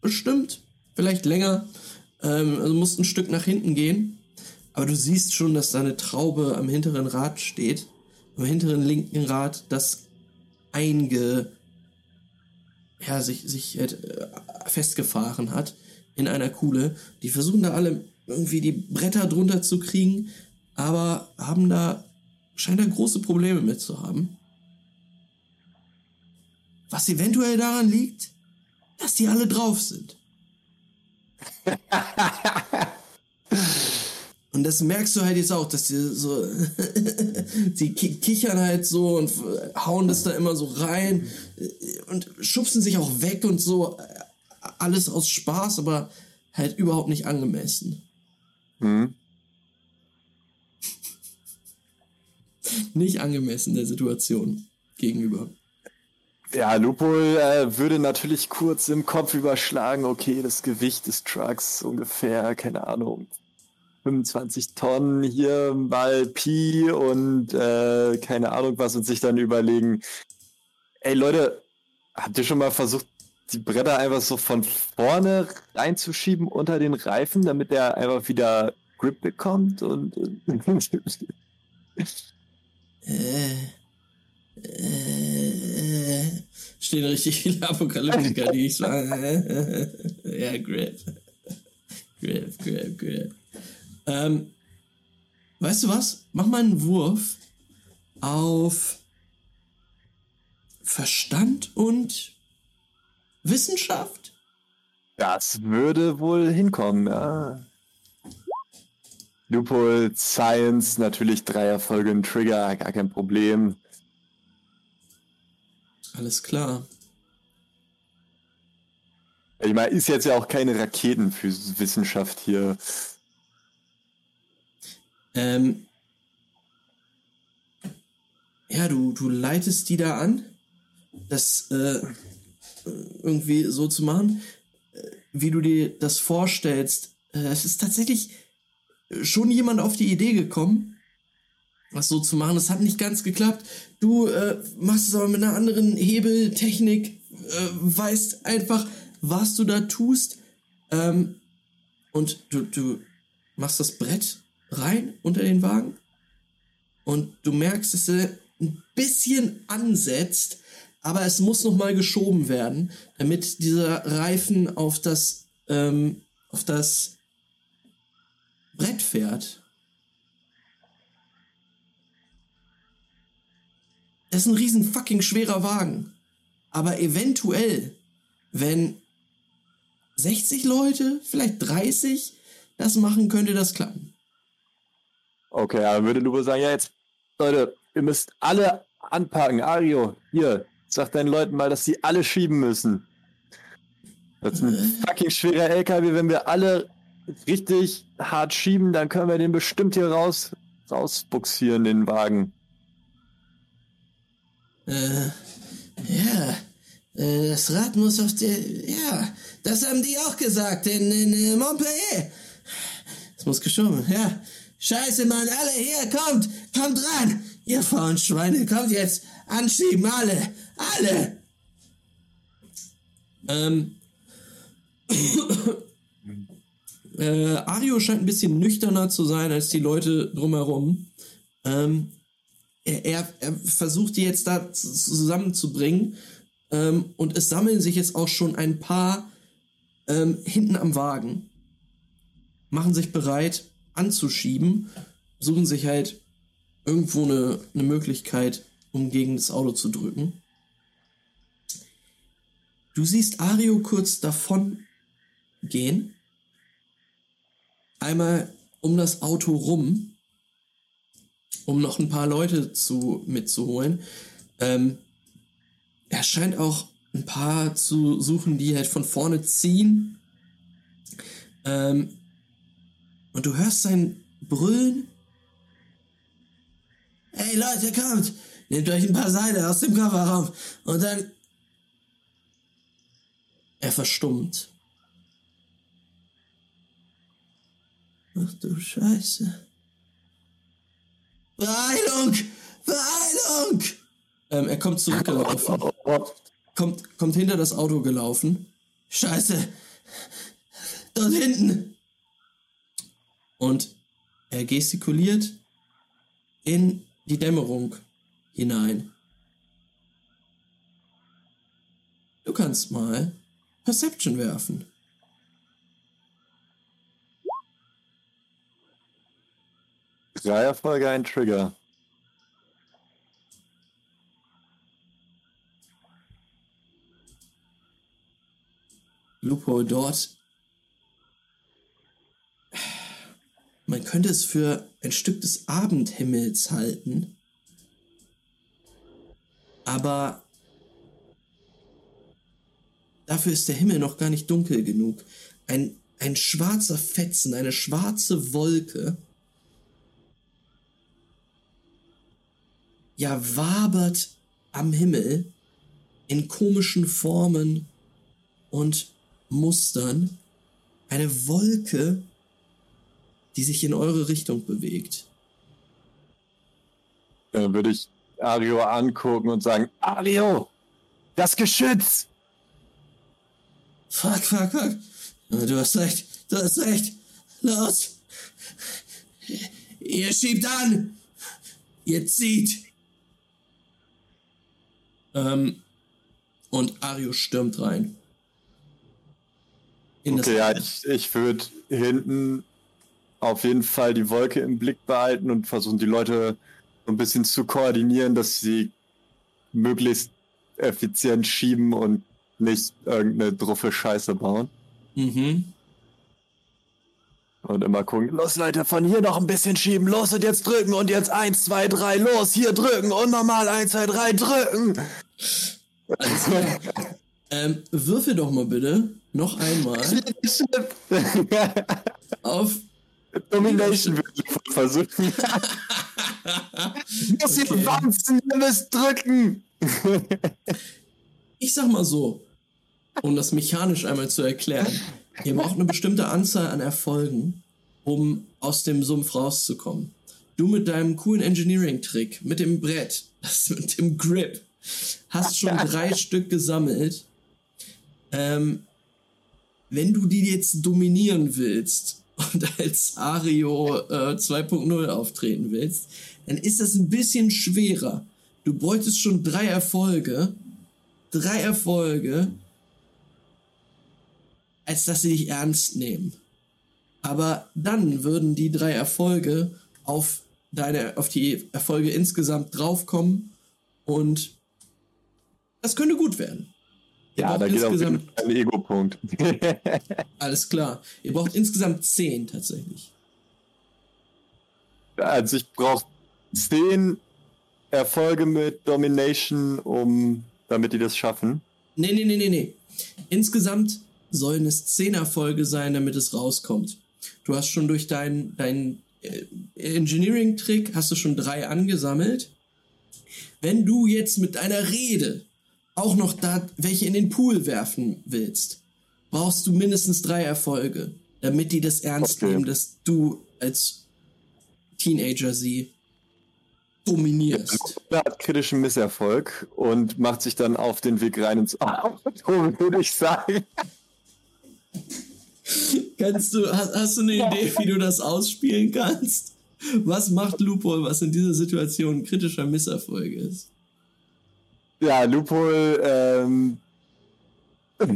S1: bestimmt, vielleicht länger. Ähm, also musst ein Stück nach hinten gehen. Aber du siehst schon, dass da eine Traube am hinteren Rad steht. Am hinteren linken Rad, das einge, ja, sich, sich äh, festgefahren hat in einer Kuhle. Die versuchen da alle irgendwie die Bretter drunter zu kriegen, aber haben da, scheint da große Probleme mit zu haben. Was eventuell daran liegt, dass die alle drauf sind. Und das merkst du halt jetzt auch, dass die so, die kichern halt so und hauen das da immer so rein und schubsen sich auch weg und so. Alles aus Spaß, aber halt überhaupt nicht angemessen. Hm. Nicht angemessen der Situation gegenüber.
S2: Ja, Lupol äh, würde natürlich kurz im Kopf überschlagen, okay, das Gewicht des Trucks ungefähr, keine Ahnung, 25 Tonnen hier mal Pi und äh, keine Ahnung was und sich dann überlegen, ey Leute, habt ihr schon mal versucht, die Bretter einfach so von vorne reinzuschieben unter den Reifen, damit der einfach wieder Grip bekommt und
S1: äh, äh, stehen richtig viele Apokalyptiker, die ich so. ja, Grip. Grip, Grip, Grip. Ähm, weißt du was? Mach mal einen Wurf auf Verstand und Wissenschaft.
S2: Das würde wohl hinkommen, ja. Loophole Science, natürlich drei Erfolge im Trigger, gar kein Problem.
S1: Alles klar.
S2: Ich meine, ist jetzt ja auch keine Raketenwissenschaft hier.
S1: Ähm, ja, du, du leitest die da an, das äh, irgendwie so zu machen, äh, wie du dir das vorstellst. Äh, es ist tatsächlich schon jemand auf die Idee gekommen, was so zu machen. Es hat nicht ganz geklappt. Du äh, machst es aber mit einer anderen Hebeltechnik, äh, weißt einfach, was du da tust. Ähm, und du, du machst das Brett rein unter den Wagen. Und du merkst, dass er ein bisschen ansetzt, aber es muss noch mal geschoben werden, damit dieser Reifen auf das, ähm, auf das Brett fährt. Das ist ein riesen fucking schwerer Wagen. Aber eventuell, wenn 60 Leute, vielleicht 30 das machen, könnte das klappen.
S2: Okay, dann würde Lupo sagen, ja jetzt, Leute, ihr müsst alle anpacken. Ario, hier, sag deinen Leuten mal, dass sie alle schieben müssen. Das ist ein äh. fucking schwerer LKW. Wenn wir alle richtig hart schieben, dann können wir den bestimmt hier raus, rausbuxieren, den Wagen.
S3: Äh, ja, äh, das Rad muss auf der, ja, das haben die auch gesagt in, in, in Montpellier. Es muss geschoben, ja. Scheiße, Mann, alle hier, kommt, kommt ran. Ihr faulen Schweine, kommt jetzt, anschieben, alle, alle.
S1: Ähm, äh, Ario scheint ein bisschen nüchterner zu sein als die Leute drumherum. Ähm, er, er, er, versucht die jetzt da zusammenzubringen ähm, und es sammeln sich jetzt auch schon ein paar ähm, hinten am Wagen, machen sich bereit anzuschieben, suchen sich halt irgendwo eine, eine Möglichkeit, um gegen das Auto zu drücken. Du siehst Ario kurz davon gehen einmal um das Auto rum, um noch ein paar Leute zu, mitzuholen. Ähm, er scheint auch ein paar zu suchen, die halt von vorne ziehen. Ähm, und du hörst sein Brüllen.
S3: Hey Leute, kommt! Nehmt euch ein paar Seile aus dem Kofferraum und dann.
S1: Er verstummt.
S3: Ach du Scheiße. Beeilung! Beeilung!
S1: Ähm, er kommt zurückgelaufen. Kommt, kommt hinter das Auto gelaufen.
S3: Scheiße! Dort hinten!
S1: Und er gestikuliert in die Dämmerung hinein. Du kannst mal Perception werfen.
S2: Drei Erfolge, ein Trigger.
S1: Lupo dort. Man könnte es für ein Stück des Abendhimmels halten. Aber dafür ist der Himmel noch gar nicht dunkel genug. Ein, ein schwarzer Fetzen, eine schwarze Wolke ja wabert am Himmel in komischen Formen und Mustern eine Wolke, die sich in eure Richtung bewegt.
S2: Dann würde ich Ario angucken und sagen, Ario, das Geschütz!
S3: Fuck, fuck, fuck. Du hast recht, du hast recht. Los! Ihr schiebt an! Ihr zieht!
S1: Ähm, und Ario stürmt rein.
S2: okay, ja, ich, ich würde hinten auf jeden Fall die Wolke im Blick behalten und versuchen, die Leute so ein bisschen zu koordinieren, dass sie möglichst effizient schieben und nicht irgendeine druffe Scheiße bauen.
S1: Mhm.
S2: Und immer gucken, los Leute, von hier noch ein bisschen schieben, los und jetzt drücken und jetzt eins, zwei, drei, los, hier drücken und nochmal eins, zwei, drei, drücken.
S1: Alles klar. ähm, würfel doch mal bitte noch einmal auf
S2: Domination würde ich versuchen.
S1: Okay.
S2: ihr wanzen, ihr müsst drücken.
S1: Ich sag mal so, um das mechanisch einmal zu erklären. Ihr braucht eine bestimmte Anzahl an Erfolgen, um aus dem Sumpf rauszukommen. Du mit deinem coolen Engineering-Trick, mit dem Brett, mit dem Grip, hast schon drei Stück gesammelt. Ähm, wenn du die jetzt dominieren willst und als Ario äh, 2.0 auftreten willst, dann ist das ein bisschen schwerer. Du bräuchtest schon drei Erfolge, drei Erfolge, als dass sie dich ernst nehmen. Aber dann würden die drei Erfolge auf deine, auf die Erfolge insgesamt draufkommen und das könnte gut werden. Ihr
S2: Ja, da geht auch ein Ego-Punkt.
S1: alles klar. Ihr braucht insgesamt zehn tatsächlich.
S2: Also ich brauche zehn Erfolge mit Domination, um damit die das schaffen.
S1: Nee, nee, nee, nee, nee. Insgesamt sollen es zehn Erfolge sein, damit es rauskommt. Du hast schon durch deinen dein, äh, Engineering-Trick hast du schon drei angesammelt. Wenn du jetzt mit deiner Rede auch noch da welche in den Pool werfen willst, brauchst du mindestens drei Erfolge, damit die das ernst
S2: Okay.
S1: nehmen, dass du als Teenager sie dominierst.
S2: Er hat kritischen Misserfolg und macht sich dann auf den Weg rein ins Auto, würde ich sagen.
S1: Kannst du, hast, hast du eine Idee, wie du das ausspielen kannst? Was macht Loophole, was in dieser Situation ein kritischer Misserfolg ist?
S2: Ja, Loophole, ähm.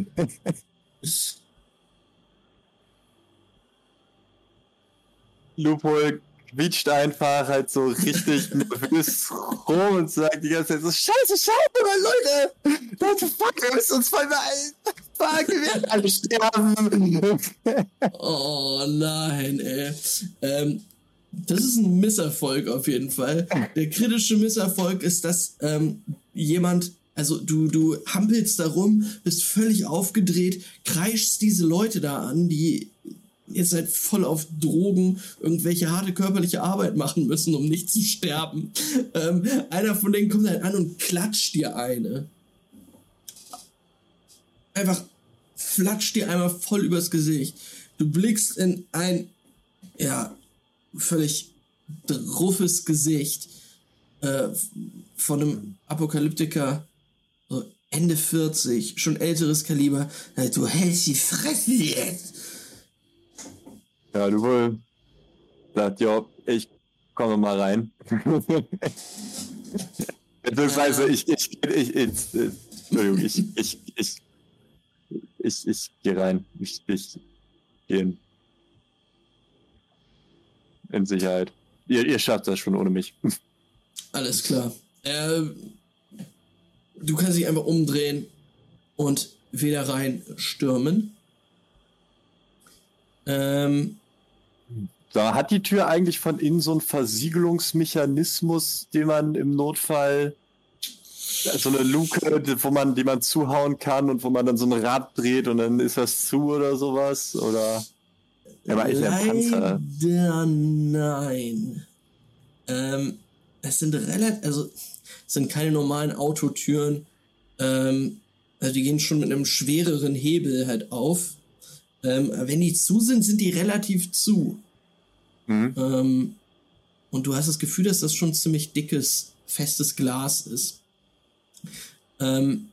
S2: Loophole quietscht einfach halt so richtig nervös rum und sagt die ganze Zeit so, scheiße, scheiße, Leute! Leute, fuck, wir müssen uns voll beeilen! Fuck, wir werden alle sterben!
S1: Oh nein, ey. Ähm, das ist ein Misserfolg auf jeden Fall. Der kritische Misserfolg ist, dass ähm, jemand, also du, du hampelst da rum, bist völlig aufgedreht, kreischst diese Leute da an, die jetzt halt voll auf Drogen irgendwelche harte körperliche Arbeit machen müssen, um nicht zu sterben. Ähm, einer von denen kommt halt an und klatscht dir eine. Einfach flatscht dir einmal voll übers Gesicht. Du blickst in ein, ja, völlig druffes Gesicht äh, von einem Apokalyptiker, so Ende 40, schon älteres Kaliber. Du hältst die Fresse jetzt.
S2: Ja, Loophole sagt, ja, ich komme mal rein. Beziehungsweise, ich, ich, ich, ich, ich, Entschuldigung, ich, ich, ich, ich, ich gehe rein. Ich, ich gehe in, in Sicherheit. Ihr, ihr schafft das schon ohne mich.
S1: Alles klar. Äh, du kannst dich einfach umdrehen und wieder rein stürmen. Ähm,
S2: Hat die Tür eigentlich von innen so einen Versiegelungsmechanismus, den man im Notfall so eine Luke, wo man, die man zuhauen kann und wo man dann so ein Rad dreht und dann ist das zu oder sowas oder ja, aber ist ein Panzer.
S1: Nein. Ähm, es sind relativ, also es sind keine normalen Autotüren. Ähm, also die gehen schon mit einem schwereren Hebel halt auf. Ähm, wenn die zu sind, sind die relativ zu.
S2: Mhm.
S1: Ähm, und du hast das Gefühl, dass das schon ziemlich dickes, festes Glas ist. Ähm,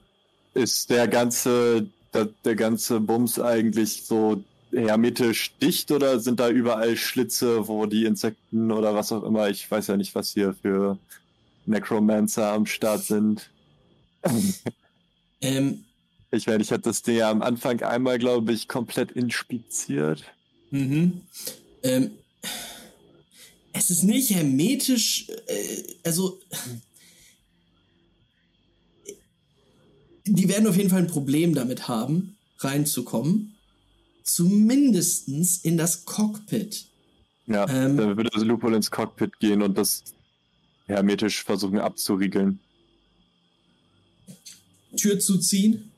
S2: Ist der ganze, der, der ganze Bums eigentlich so hermetisch dicht oder sind da überall Schlitze, wo die Insekten oder was auch immer, ich weiß ja nicht, was hier für Necromancer am Start sind.
S1: ähm,
S2: Ich meine, ich hatte das Ding ja am Anfang einmal, glaube ich, komplett inspiziert.
S1: Mhm. Ähm, es ist nicht hermetisch, äh, also die werden auf jeden Fall ein Problem damit haben, reinzukommen. zumindestens in das Cockpit.
S2: Ja,
S1: Ähm.
S2: dann würde Lupol ins Cockpit gehen und das hermetisch versuchen abzuriegeln.
S1: Tür zuziehen.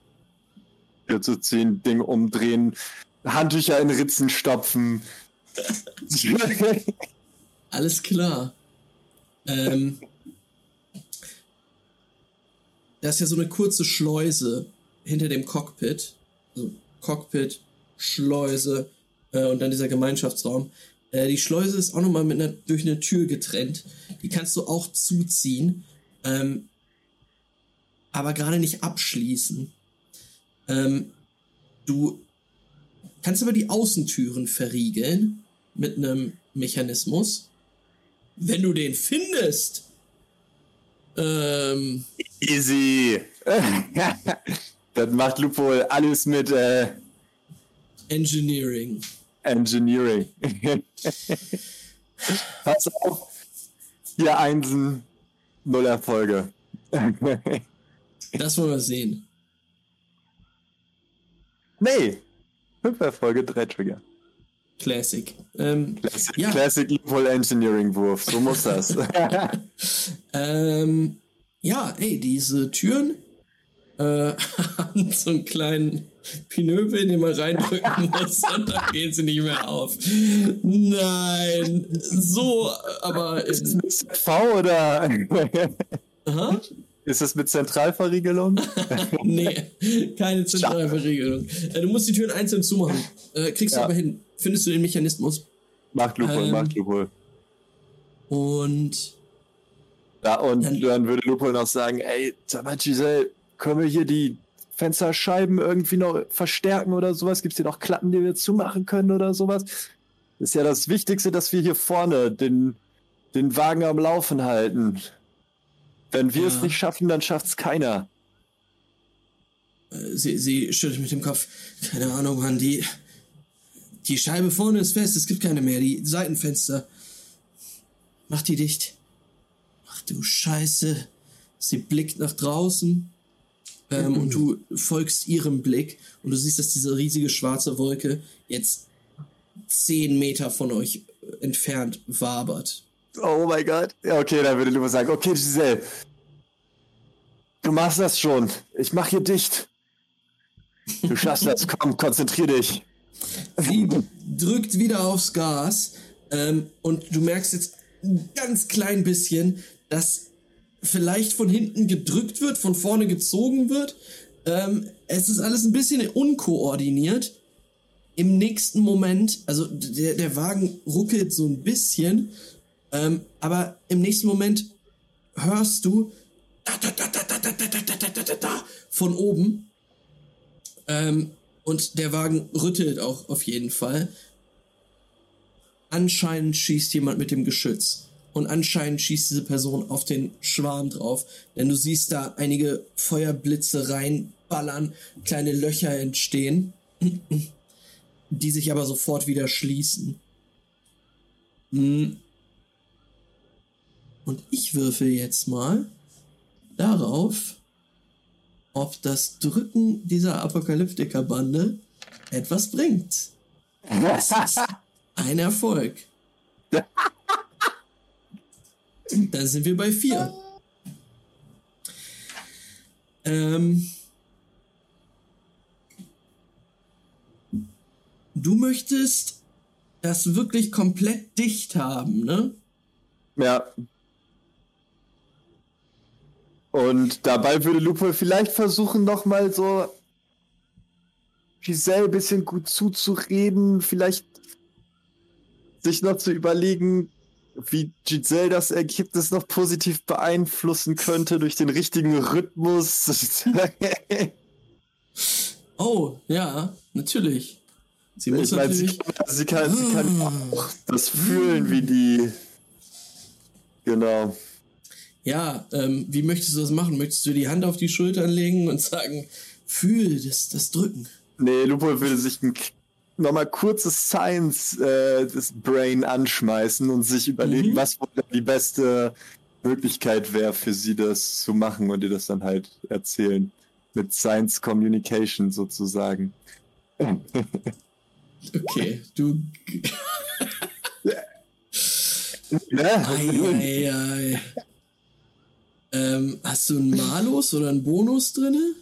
S2: Hier zu ziehen, Ding umdrehen, Handtücher in Ritzen stopfen.
S1: Alles klar. Ähm, da ist ja so eine kurze Schleuse hinter dem Cockpit. Also Cockpit, Schleuse äh, und dann dieser Gemeinschaftsraum. Äh, die Schleuse ist auch nochmal mit einer, durch eine Tür getrennt. Die kannst du auch zuziehen, ähm, aber gerade nicht abschließen. Ähm, du kannst aber die Außentüren verriegeln mit einem Mechanismus. Wenn du den findest. Ähm,
S2: Easy. das macht Lupol alles mit äh,
S1: Engineering.
S2: Engineering. Pass auf. Hier Einsen, null Erfolge.
S1: Das wollen wir sehen.
S2: nee. Fünf Erfolge, drei Trigger.
S1: Classic. Ähm,
S2: Classic,
S1: Ja.
S2: Classic Lupol Engineering Wurf. So muss das.
S1: ähm, ja, ey, diese Türen äh, haben so einen kleinen Pinöbel, den man reindrücken muss und dann gehen sie nicht mehr auf. Nein, so, aber
S2: Ist das V oder?
S1: aha,
S2: Ist das mit Zentralverriegelung?
S1: nee, keine zentrale Verriegelung. Äh, du musst die Türen einzeln zumachen. Äh, kriegst du
S2: Ja.
S1: aber hin. Findest du den Mechanismus?
S2: Macht Lupol,
S1: Ähm.
S2: macht Lupol.
S1: Und
S2: Ja, und
S1: Dann-
S2: dann, würde Lupol noch sagen, ey, sag mal, Giselle, können wir hier die Fensterscheiben irgendwie noch verstärken oder sowas? Gibt es hier noch Klappen, die wir zumachen können oder sowas? Ist ja das Wichtigste, dass wir hier vorne den, den Wagen am Laufen halten. Wenn wir
S1: Ja.
S2: es nicht schaffen, dann schafft es keiner.
S1: äh, sie, sie schüttelt mit dem Kopf. Keine Ahnung, Mann, die, die Scheibe vorne ist fest, es gibt keine mehr. Die Seitenfenster. Mach die dicht. Ach du Scheiße. Sie blickt nach draußen. Ähm, Und du folgst ihrem Blick und du siehst, dass diese riesige schwarze Wolke jetzt zehn Meter von euch entfernt wabert.
S2: Oh mein Gott. Ja, okay, dann würde Lupol sagen, okay, Giselle, du machst das schon. Ich mach hier dicht. Du schaffst das, komm, konzentrier dich.
S1: Sie drückt wieder aufs Gas ähm, und du merkst jetzt ein ganz klein bisschen, dass vielleicht von hinten gedrückt wird, von vorne gezogen wird. Ähm, es ist alles ein bisschen unkoordiniert. Im nächsten Moment, also der, der Wagen ruckelt so ein bisschen, ähm, aber im nächsten Moment hörst du von oben. Ähm, und der Wagen rüttelt auch auf jeden Fall. Anscheinend schießt jemand mit dem Geschütz. Und anscheinend schießt diese Person auf den Schwarm drauf. Denn du siehst da einige Feuerblitze reinballern, kleine Löcher entstehen, die sich aber sofort wieder schließen. Hm. Und ich würfel jetzt mal darauf, ob das Drücken dieser Apokalyptiker-Bande etwas bringt. Das ist ein Erfolg. Dann sind wir bei vier. Ähm, du möchtest das wirklich komplett dicht haben, ne?
S2: Ja. Und dabei würde Lupo vielleicht versuchen, nochmal so Giselle ein bisschen gut zuzureden, vielleicht sich noch zu überlegen, wie Giselle das Ergebnis noch positiv beeinflussen könnte durch den richtigen Rhythmus.
S1: Oh, ja, natürlich. Sie muss
S2: ich meine, sie,
S1: natürlich.
S2: kann- sie, kann, sie kann auch das fühlen, wie die. Genau.
S1: Ja, ähm, wie möchtest du das machen? Möchtest du die Hand auf die Schultern legen und sagen, fühl das, das Drücken?
S2: Nee, Lupo würde sich ein, nochmal kurzes Science äh, das Brain anschmeißen und sich überlegen,
S1: Mhm.
S2: was wohl die beste Möglichkeit wäre für sie das zu machen und ihr das dann halt erzählen. Mit Science Communication sozusagen.
S1: Du.
S2: Ne?
S1: Ei, ei, ei. Ähm, hast du einen Malus oder einen Bonus drinne?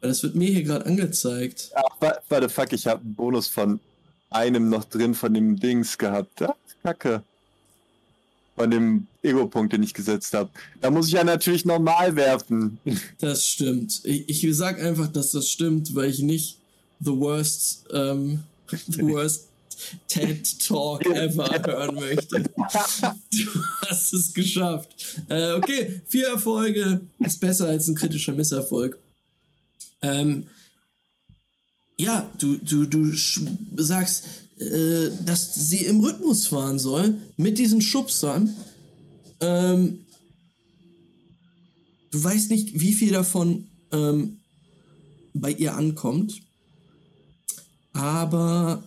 S1: Weil das wird mir hier gerade angezeigt.
S2: Ach, wa- warte, fuck, ich habe einen Bonus von einem noch drin von dem Dings gehabt. Ja, kacke. Von dem Ego-Punkt, den ich gesetzt habe. Da muss ich ja natürlich normal werfen.
S1: Das stimmt. Ich, ich sag einfach, dass das stimmt, weil ich nicht the worst, ähm, the worst TED Talk ever hören möchte. Du hast es geschafft. Äh, okay, vier Erfolge ist besser als ein kritischer Misserfolg. Ähm, ja, du, du, du sagst, äh, dass sie im Rhythmus fahren soll mit diesen Schubsern. Ähm, du weißt nicht, wie viel davon ähm, bei ihr ankommt. Aber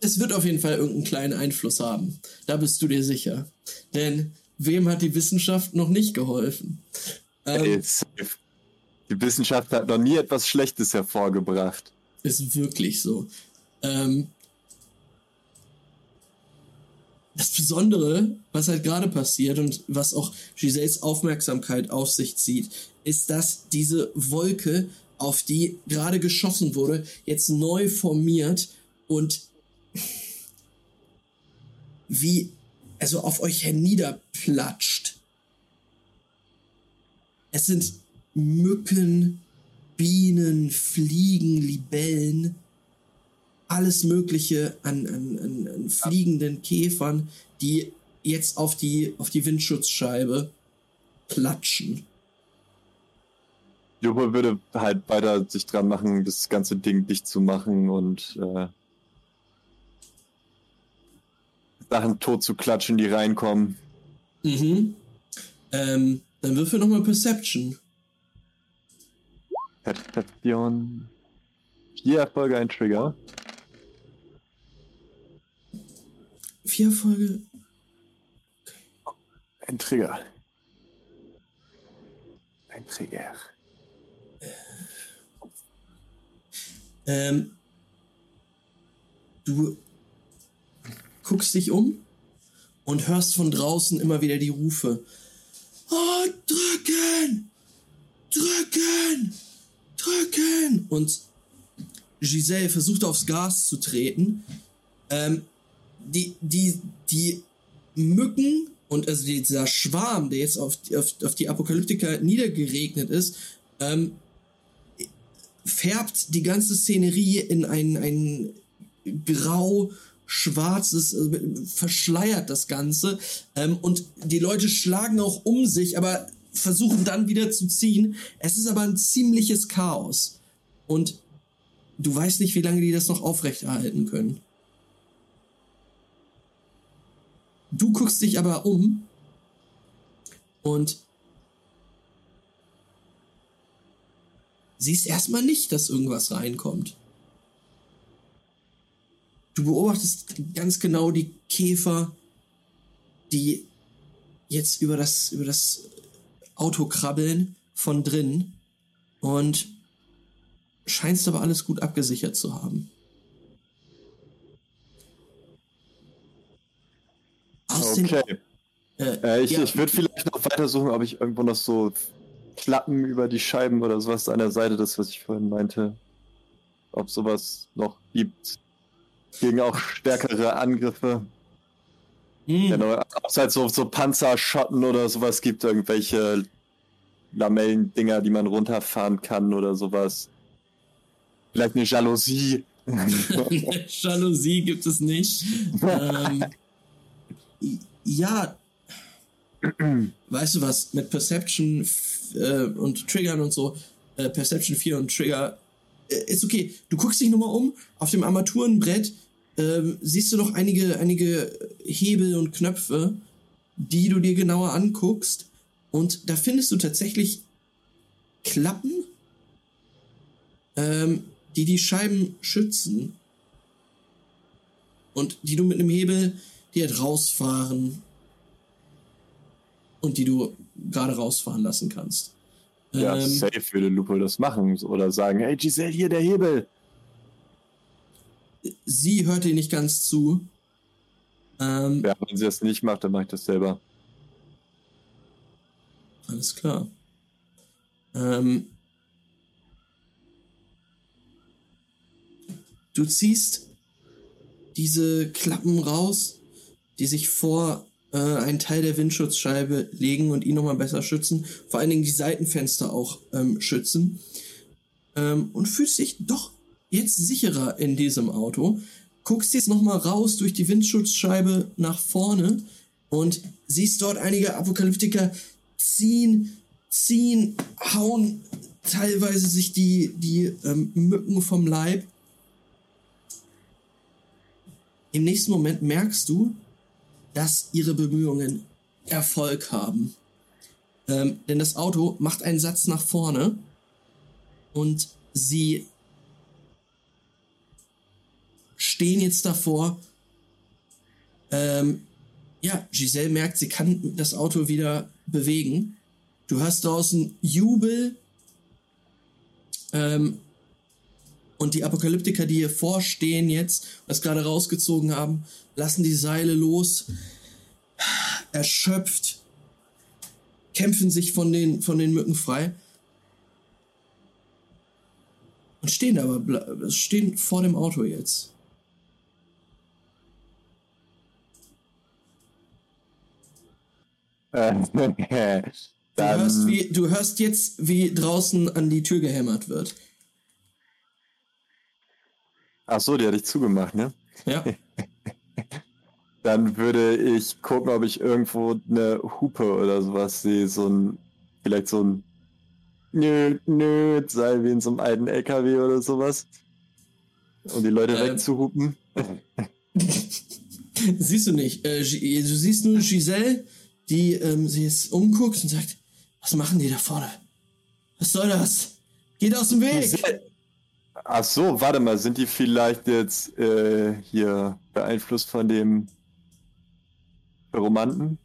S1: es wird auf jeden Fall irgendeinen kleinen Einfluss haben. Da bist du dir sicher. Denn wem hat die Wissenschaft noch nicht geholfen? Ähm,
S2: Ey, safe. Die Wissenschaft hat noch nie etwas Schlechtes hervorgebracht.
S1: Ist wirklich so. Ähm, das Besondere, was halt gerade passiert und was auch Giselles Aufmerksamkeit auf sich zieht, ist, dass diese Wolke, auf die gerade geschossen wurde, jetzt neu formiert und wie, also auf euch herniederplatscht. Es sind Mücken, Bienen, Fliegen, Libellen, alles Mögliche an, an, an, an fliegenden Käfern, die jetzt auf die, auf die Windschutzscheibe platschen.
S2: Jobo würde halt weiter sich dran machen, das ganze Ding dicht zu machen und äh, Sachen tot zu klatschen, die reinkommen.
S1: Mhm. Ähm, dann würfel nochmal Perception.
S2: Perception. Vier Erfolge, ein Trigger.
S1: Vier Erfolge.
S2: Ein Trigger. Ein Trigger.
S1: Ähm, du guckst dich um und hörst von draußen immer wieder die Rufe. Oh, drücken! Drücken! Drücken! Und Giselle versucht aufs Gas zu treten. Ähm, die, die, die Mücken und also dieser Schwarm, der jetzt auf, die- auf, auf die Apokalyptiker niedergeregnet ist, ähm, färbt die ganze Szenerie in ein, ein grau schwarzes, äh, verschleiert das Ganze. Ähm, und die Leute schlagen auch um sich, aber versuchen dann wieder zu ziehen. Es ist aber ein ziemliches Chaos. Und du weißt nicht, wie lange die das noch aufrechterhalten können. Du guckst dich aber um und siehst erstmal nicht, dass irgendwas reinkommt. Du beobachtest ganz genau die Käfer, die jetzt über das, über das Auto krabbeln von drin und scheinst aber alles gut abgesichert zu haben. Aus den-
S2: Okay.
S1: äh,
S2: Äh, ich
S1: ja.
S2: ich würde vielleicht noch weiter suchen, ob ich irgendwo noch so Klappen über die Scheiben oder sowas an der Seite, das, was ich vorhin meinte. Ob sowas noch gibt. Gegen auch stärkere Angriffe.
S1: Hm.
S2: Genau, ob es halt so, so Panzerschotten oder sowas gibt, irgendwelche Lamellendinger, die man runterfahren kann oder sowas. Vielleicht eine Jalousie.
S1: Jalousie gibt es nicht. ähm, ja. weißt du was? Mit Perception äh, und Triggern und so, äh, Perception 4 und Trigger, ist okay. Du guckst dich nur mal um. Auf dem Armaturenbrett ähm, siehst du noch einige, einige Hebel und Knöpfe, die du dir genauer anguckst. Und da findest du tatsächlich Klappen, ähm, die die Scheiben schützen und die du mit einem Hebel die halt rausfahren und die du gerade rausfahren lassen kannst.
S2: Ja,
S1: Ähm,
S2: safe würde Lupo das machen. Oder sagen, hey Giselle, hier der Hebel.
S1: sie hört dir nicht ganz zu. Ähm,
S2: Ja, wenn sie das nicht macht, dann mache ich das selber.
S1: Alles klar. Ähm, du ziehst diese Klappen raus, die sich vor äh, einen Teil der Windschutzscheibe legen und ihn nochmal besser schützen. Vor allen Dingen die Seitenfenster auch ähm, schützen. Ähm, und fühlst dich doch jetzt sicherer in diesem Auto. Guckst jetzt nochmal raus durch die Windschutzscheibe nach vorne und siehst dort einige Apokalyptiker ziehen, ziehen, hauen teilweise sich die, die ähm, Mücken vom Leib. Im nächsten Moment merkst du, dass ihre Bemühungen Erfolg haben. Ähm, denn das Auto macht einen Satz nach vorne und sie stehen jetzt davor. Ähm, ja, Giselle merkt, sie kann das Auto wieder bewegen. Du hörst draußen Jubel. Ähm, und die Apokalyptiker, die hier vorstehen jetzt, das gerade rausgezogen haben, lassen die Seile los. Erschöpft. Kämpfen sich von den, von den Mücken frei. Und stehen aber, stehen vor dem Auto jetzt. Du hörst, wie, du hörst jetzt, wie draußen an die Tür gehämmert wird.
S2: Ach so, die hatte ich zugemacht, ne?
S1: Ja.
S2: Dann würde ich gucken, ob ich irgendwo eine Hupe oder sowas sehe. So ein, vielleicht so ein Nö, nö, sei wie in so einem alten LKW oder sowas. Um die Leute
S1: Ähm.
S2: wegzuhupen.
S1: siehst du nicht. Äh, du siehst nur Giselle, die ähm, sie jetzt umguckt und sagt, was machen die da vorne? Was soll das? Geht aus dem Weg!
S2: Ach so, warte mal, sind die vielleicht jetzt äh, hier beeinflusst von dem Romanten?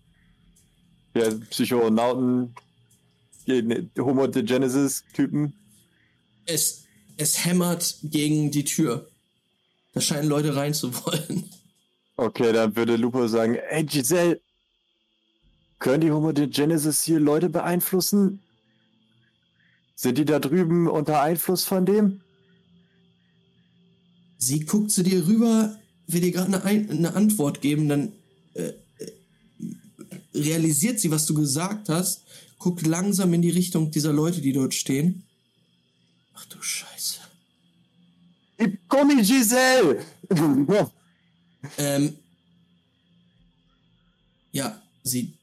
S2: Der Psychonauten, Homo de Genesis-Typen?
S1: Es, es hämmert gegen die Tür. Da scheinen Leute rein zu wollen.
S2: Okay, dann würde Lupo sagen, ey Giselle, können die Homo de Genesis hier Leute beeinflussen? Sind die da drüben unter Einfluss von dem?
S1: Sie guckt zu dir rüber, will dir gerade eine, Ein- eine Antwort geben, dann äh, äh, realisiert sie, was du gesagt hast, guckt langsam in die Richtung dieser Leute, die dort stehen. Ach du Scheiße.
S2: Gib Gummi, Giselle!
S1: Ähm, ja, sie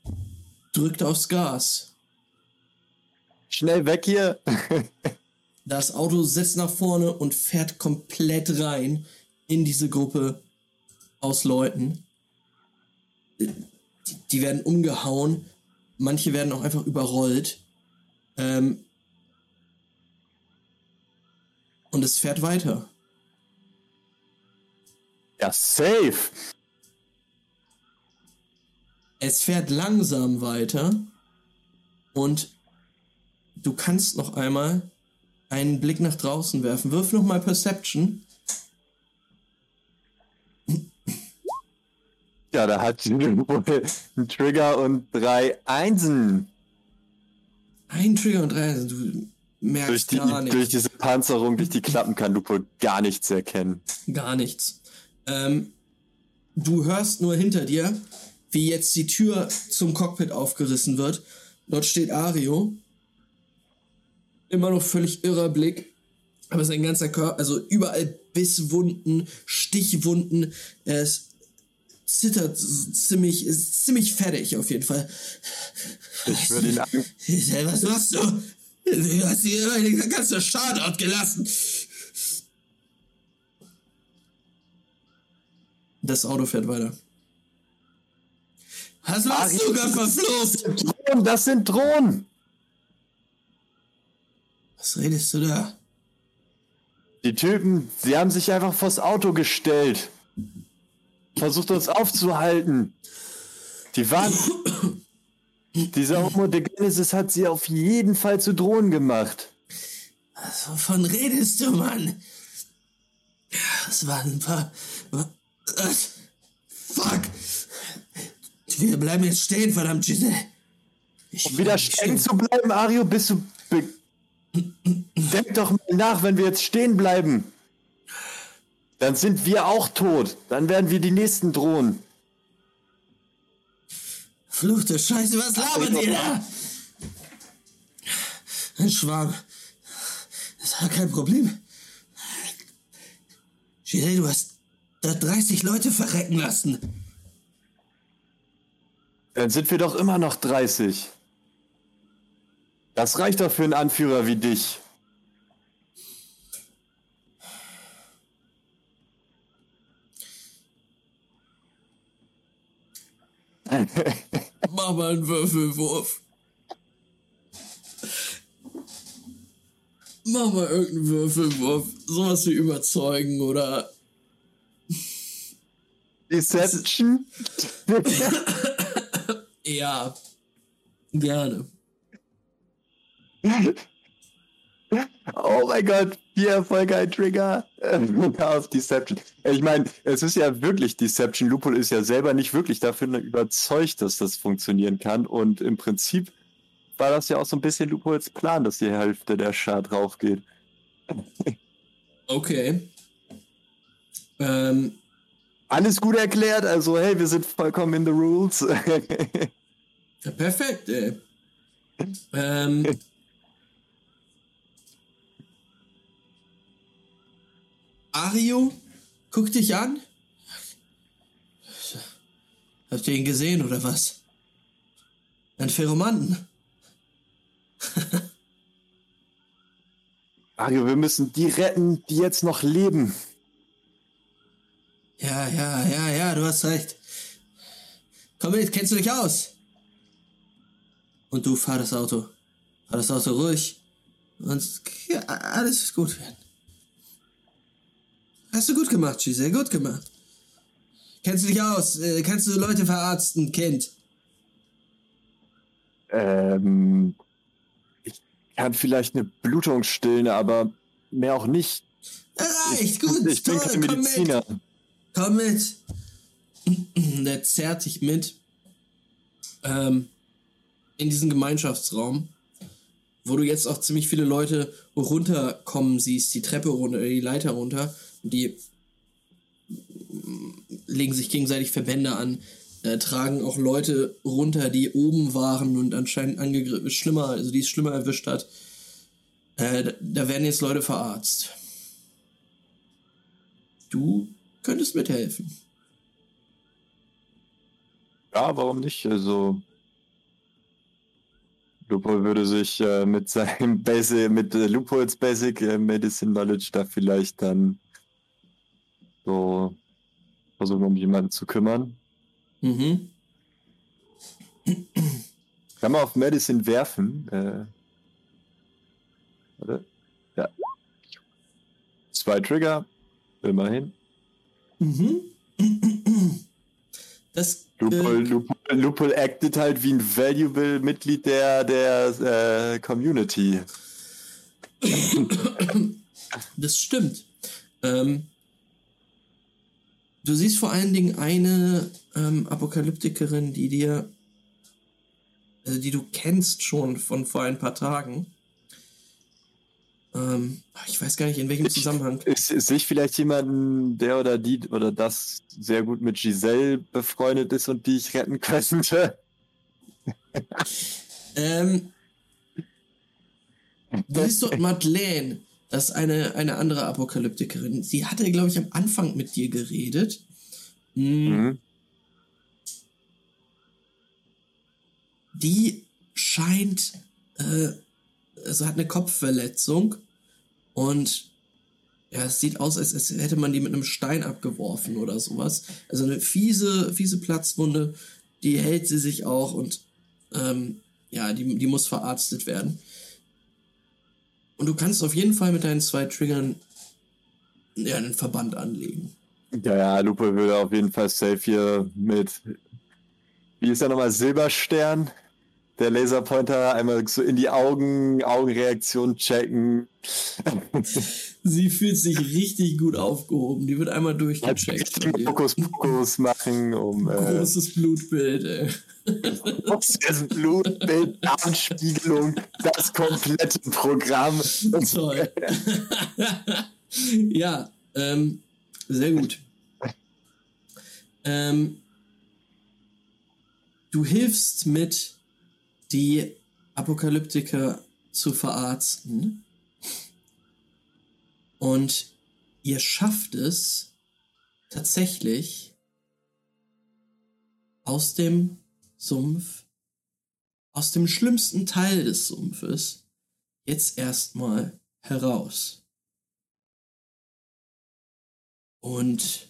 S1: drückt aufs Gas.
S2: Schnell weg hier!
S1: Das Auto setzt nach vorne und fährt komplett rein in diese Gruppe aus Leuten. Die, werden umgehauen, manche werden auch einfach überrollt. Ähm, und es fährt weiter.
S2: ja, safe!
S1: Es fährt langsam weiter und du kannst noch einmal einen Blick nach draußen werfen. Wirf noch mal Perception.
S2: Ja, da hat sie wohl einen Trigger und drei Einsen.
S1: Ein Trigger und drei. also Du
S2: Durch,
S1: merkst
S2: die,
S1: gar nichts.
S2: durch diese Panzerung, durch die Klappen kann Lupo gar nichts erkennen.
S1: Gar nichts. Ähm, du hörst nur hinter dir, wie jetzt die Tür zum Cockpit aufgerissen wird. Dort steht Ario. Immer noch völlig irrer Blick. Aber sein ganzer Körper, also überall Bisswunden, Stichwunden. Er ist, zittert ziemlich, ist ziemlich fertig auf jeden Fall.
S2: Ich würde ihn an
S1: Was machst du? Du hast hier den ganzen Standort gelassen. Das Auto fährt weiter. Was machst du, Gott verflucht?
S2: Drohnen, das sind Drohnen!
S1: Was redest du da?
S2: Die Typen, sie haben sich einfach vors Auto gestellt. Versucht uns aufzuhalten. Die waren. Dieser Homo de Genesis hat sie auf jeden Fall zu Drohnen gemacht.
S1: Was, wovon redest du, Mann? Es waren ein paar. Was? Fuck! Wir bleiben jetzt stehen, verdammt, Giselle.
S2: Um wieder stehen zu bleiben, Ario, bist du. Denk doch mal nach, wenn wir jetzt stehen bleiben. Dann sind wir auch tot. Dann werden wir die nächsten drohen.
S1: Fluchte Scheiße, was labert ihr da? Ein Schwarm. Das war kein Problem. Giselle, du hast da 30 Leute verrecken lassen.
S2: Dann sind wir doch immer noch 30. Das reicht doch für einen Anführer wie dich.
S1: Mach mal einen Würfelwurf. Mach mal irgendeinen Würfelwurf. Sowas wie überzeugen oder.
S2: Deception?
S1: Ja. Gerne.
S2: Oh mein Gott, vier Erfolge, ein Trigger. Auf Deception. Ich meine, es ist ja wirklich Deception. Lupul ist ja selber nicht wirklich davon überzeugt, dass das funktionieren kann. Und im Prinzip war das ja auch so ein bisschen Lupuls Plan, dass die Hälfte der Schar drauf geht.
S1: Okay. Ähm,
S2: Alles gut erklärt, also hey, wir sind vollkommen in the rules.
S1: ja, perfekt, ey. Ähm, Ario, guck dich an. Habt ihr ihn gesehen oder was? Ein Pheromanten.
S2: Mario, wir müssen die retten, die jetzt noch leben.
S1: Ja, ja, ja, ja, du hast recht. Komm mit, kennst du dich aus? Und du fahr das Auto. Fahr das Auto ruhig. Und alles wird gut werden. Hast du gut gemacht, Giselle, gut gemacht. Kennst du dich aus? Äh, kannst du Leute verarzten, Kind?
S2: Ähm, ich kann vielleicht eine Blutung stillen, aber mehr auch nicht.
S1: Reicht, gut,
S2: ich bin
S1: toll,
S2: kein
S1: komm
S2: Mediziner.
S1: mit. Komm mit. Der zerrt dich mit ähm, in diesen Gemeinschaftsraum, wo du jetzt auch ziemlich viele Leute runterkommen siehst, die Treppe runter, die Leiter runter, die legen sich gegenseitig Verbände an, äh, tragen auch Leute runter, die oben waren und anscheinend angegriffen, schlimmer, also die es schlimmer erwischt hat. Äh, da- werden jetzt Leute verarzt. Du könntest mithelfen.
S2: Ja, warum nicht? Also, Lupol würde sich äh, mit seinem Basic, mit äh, Lupols Basic äh, Medicine Knowledge da vielleicht dann so versuchen, um jemanden zu kümmern.
S1: Mhm.
S2: Kann man auf Medicine werfen? Äh, warte. Ja. Zwei Trigger. Immerhin.
S1: Mhm. Das.
S2: Lupol,
S1: Äh,
S2: Lupol, Lupol acted halt wie ein valuable Mitglied der, der äh, Community.
S1: das stimmt. Ähm, du siehst vor allen Dingen eine ähm, Apokalyptikerin, die dir, also die du kennst schon von vor ein paar Tagen. Ähm, ich weiß gar nicht in welchem Zusammenhang.
S2: Ist, ist sich vielleicht jemanden, der oder die oder das sehr gut mit Giselle befreundet ist und die ich retten könnte?
S1: Ähm, du siehst dort Madeleine, das ist eine, eine andere Apokalyptikerin. Sie hatte, glaube ich, am Anfang mit dir geredet. Hm,
S2: Mhm.
S1: Die scheint, äh, also hat eine Kopfverletzung und ja, es sieht aus, als, als hätte man die mit einem Stein abgeworfen oder sowas. Also eine fiese, fiese Platzwunde, die hält sie sich auch und ähm, ja, die, die muss verarztet werden. Und du kannst auf jeden Fall mit deinen zwei Triggern ja, einen Verband anlegen.
S2: Ja, ja, Lupe würde auf jeden Fall safe hier mit. Wie ist er nochmal? Silberstern? Der Laserpointer einmal so in die Augen, Augenreaktion checken.
S1: Sie fühlt sich richtig gut aufgehoben. Die wird einmal durchgecheckt.
S2: Halt Fokus, Fokus machen, um.
S1: Äh, Großes Blutbild, ey.
S2: Großes Blutbild, Darmspiegelung, das komplette Programm.
S1: Toll. ja, ähm, sehr gut. Ähm, du hilfst mit, die Apokalyptiker zu verarzten. Und ihr schafft es tatsächlich aus dem Sumpf, aus dem schlimmsten Teil des Sumpfes, jetzt erstmal heraus. Und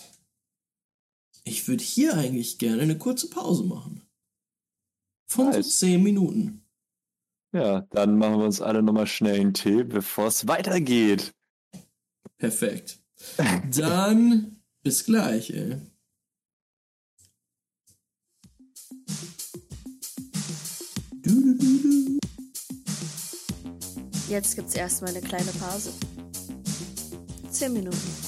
S1: ich würde hier eigentlich gerne eine kurze Pause machen. Von nice. so 10 Minuten.
S2: Ja, dann machen wir uns alle nochmal schnell einen Tee, bevor es weitergeht.
S1: Perfekt. Dann bis gleich, ey.
S4: Jetzt gibt's erstmal eine kleine Pause. Zehn Minuten.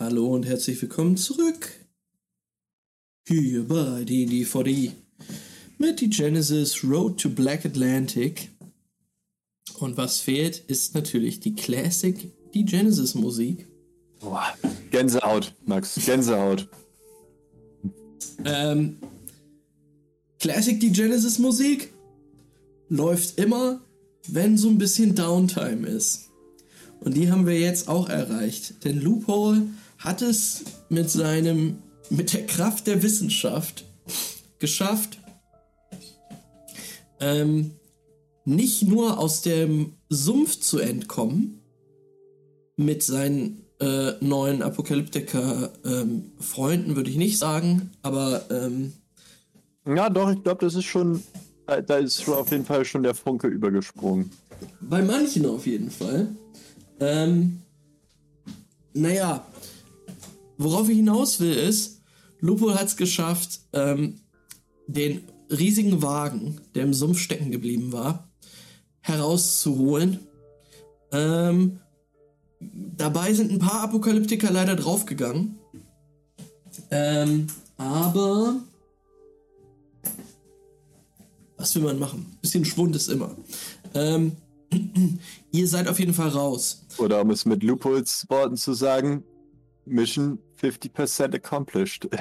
S1: Hallo und herzlich willkommen zurück. Hier bei D&D4D mit die Genesis Road to Black Atlantic. Und was fehlt, ist natürlich die Classic, die Genesis Musik.
S2: Boah, Gänsehaut, Max, Gänsehaut.
S1: Ähm, Classic, die Genesis Musik läuft immer, wenn so ein bisschen Downtime ist. Und die haben wir jetzt auch erreicht. Denn Loophole hat es mit seinem, mit der Kraft der Wissenschaft geschafft, ähm, nicht nur aus dem Sumpf zu entkommen mit seinen äh, neuen Apokalyptiker-Freunden, ähm, würde ich nicht sagen, aber ähm,
S2: ja, doch, ich glaube, das ist schon, da ist schon auf jeden Fall schon der Funke übergesprungen.
S1: Bei manchen auf jeden Fall. Ähm, naja, Worauf ich hinaus will ist, Lupo hat es geschafft, ähm, den riesigen Wagen, der im Sumpf stecken geblieben war, herauszuholen. Ähm, dabei sind ein paar Apokalyptiker leider draufgegangen. Ähm, aber was will man machen? Bisschen Schwund ist immer. Ähm, ihr seid auf jeden Fall raus.
S2: Oder um es mit Lupols Worten zu sagen, Mission 50% accomplished.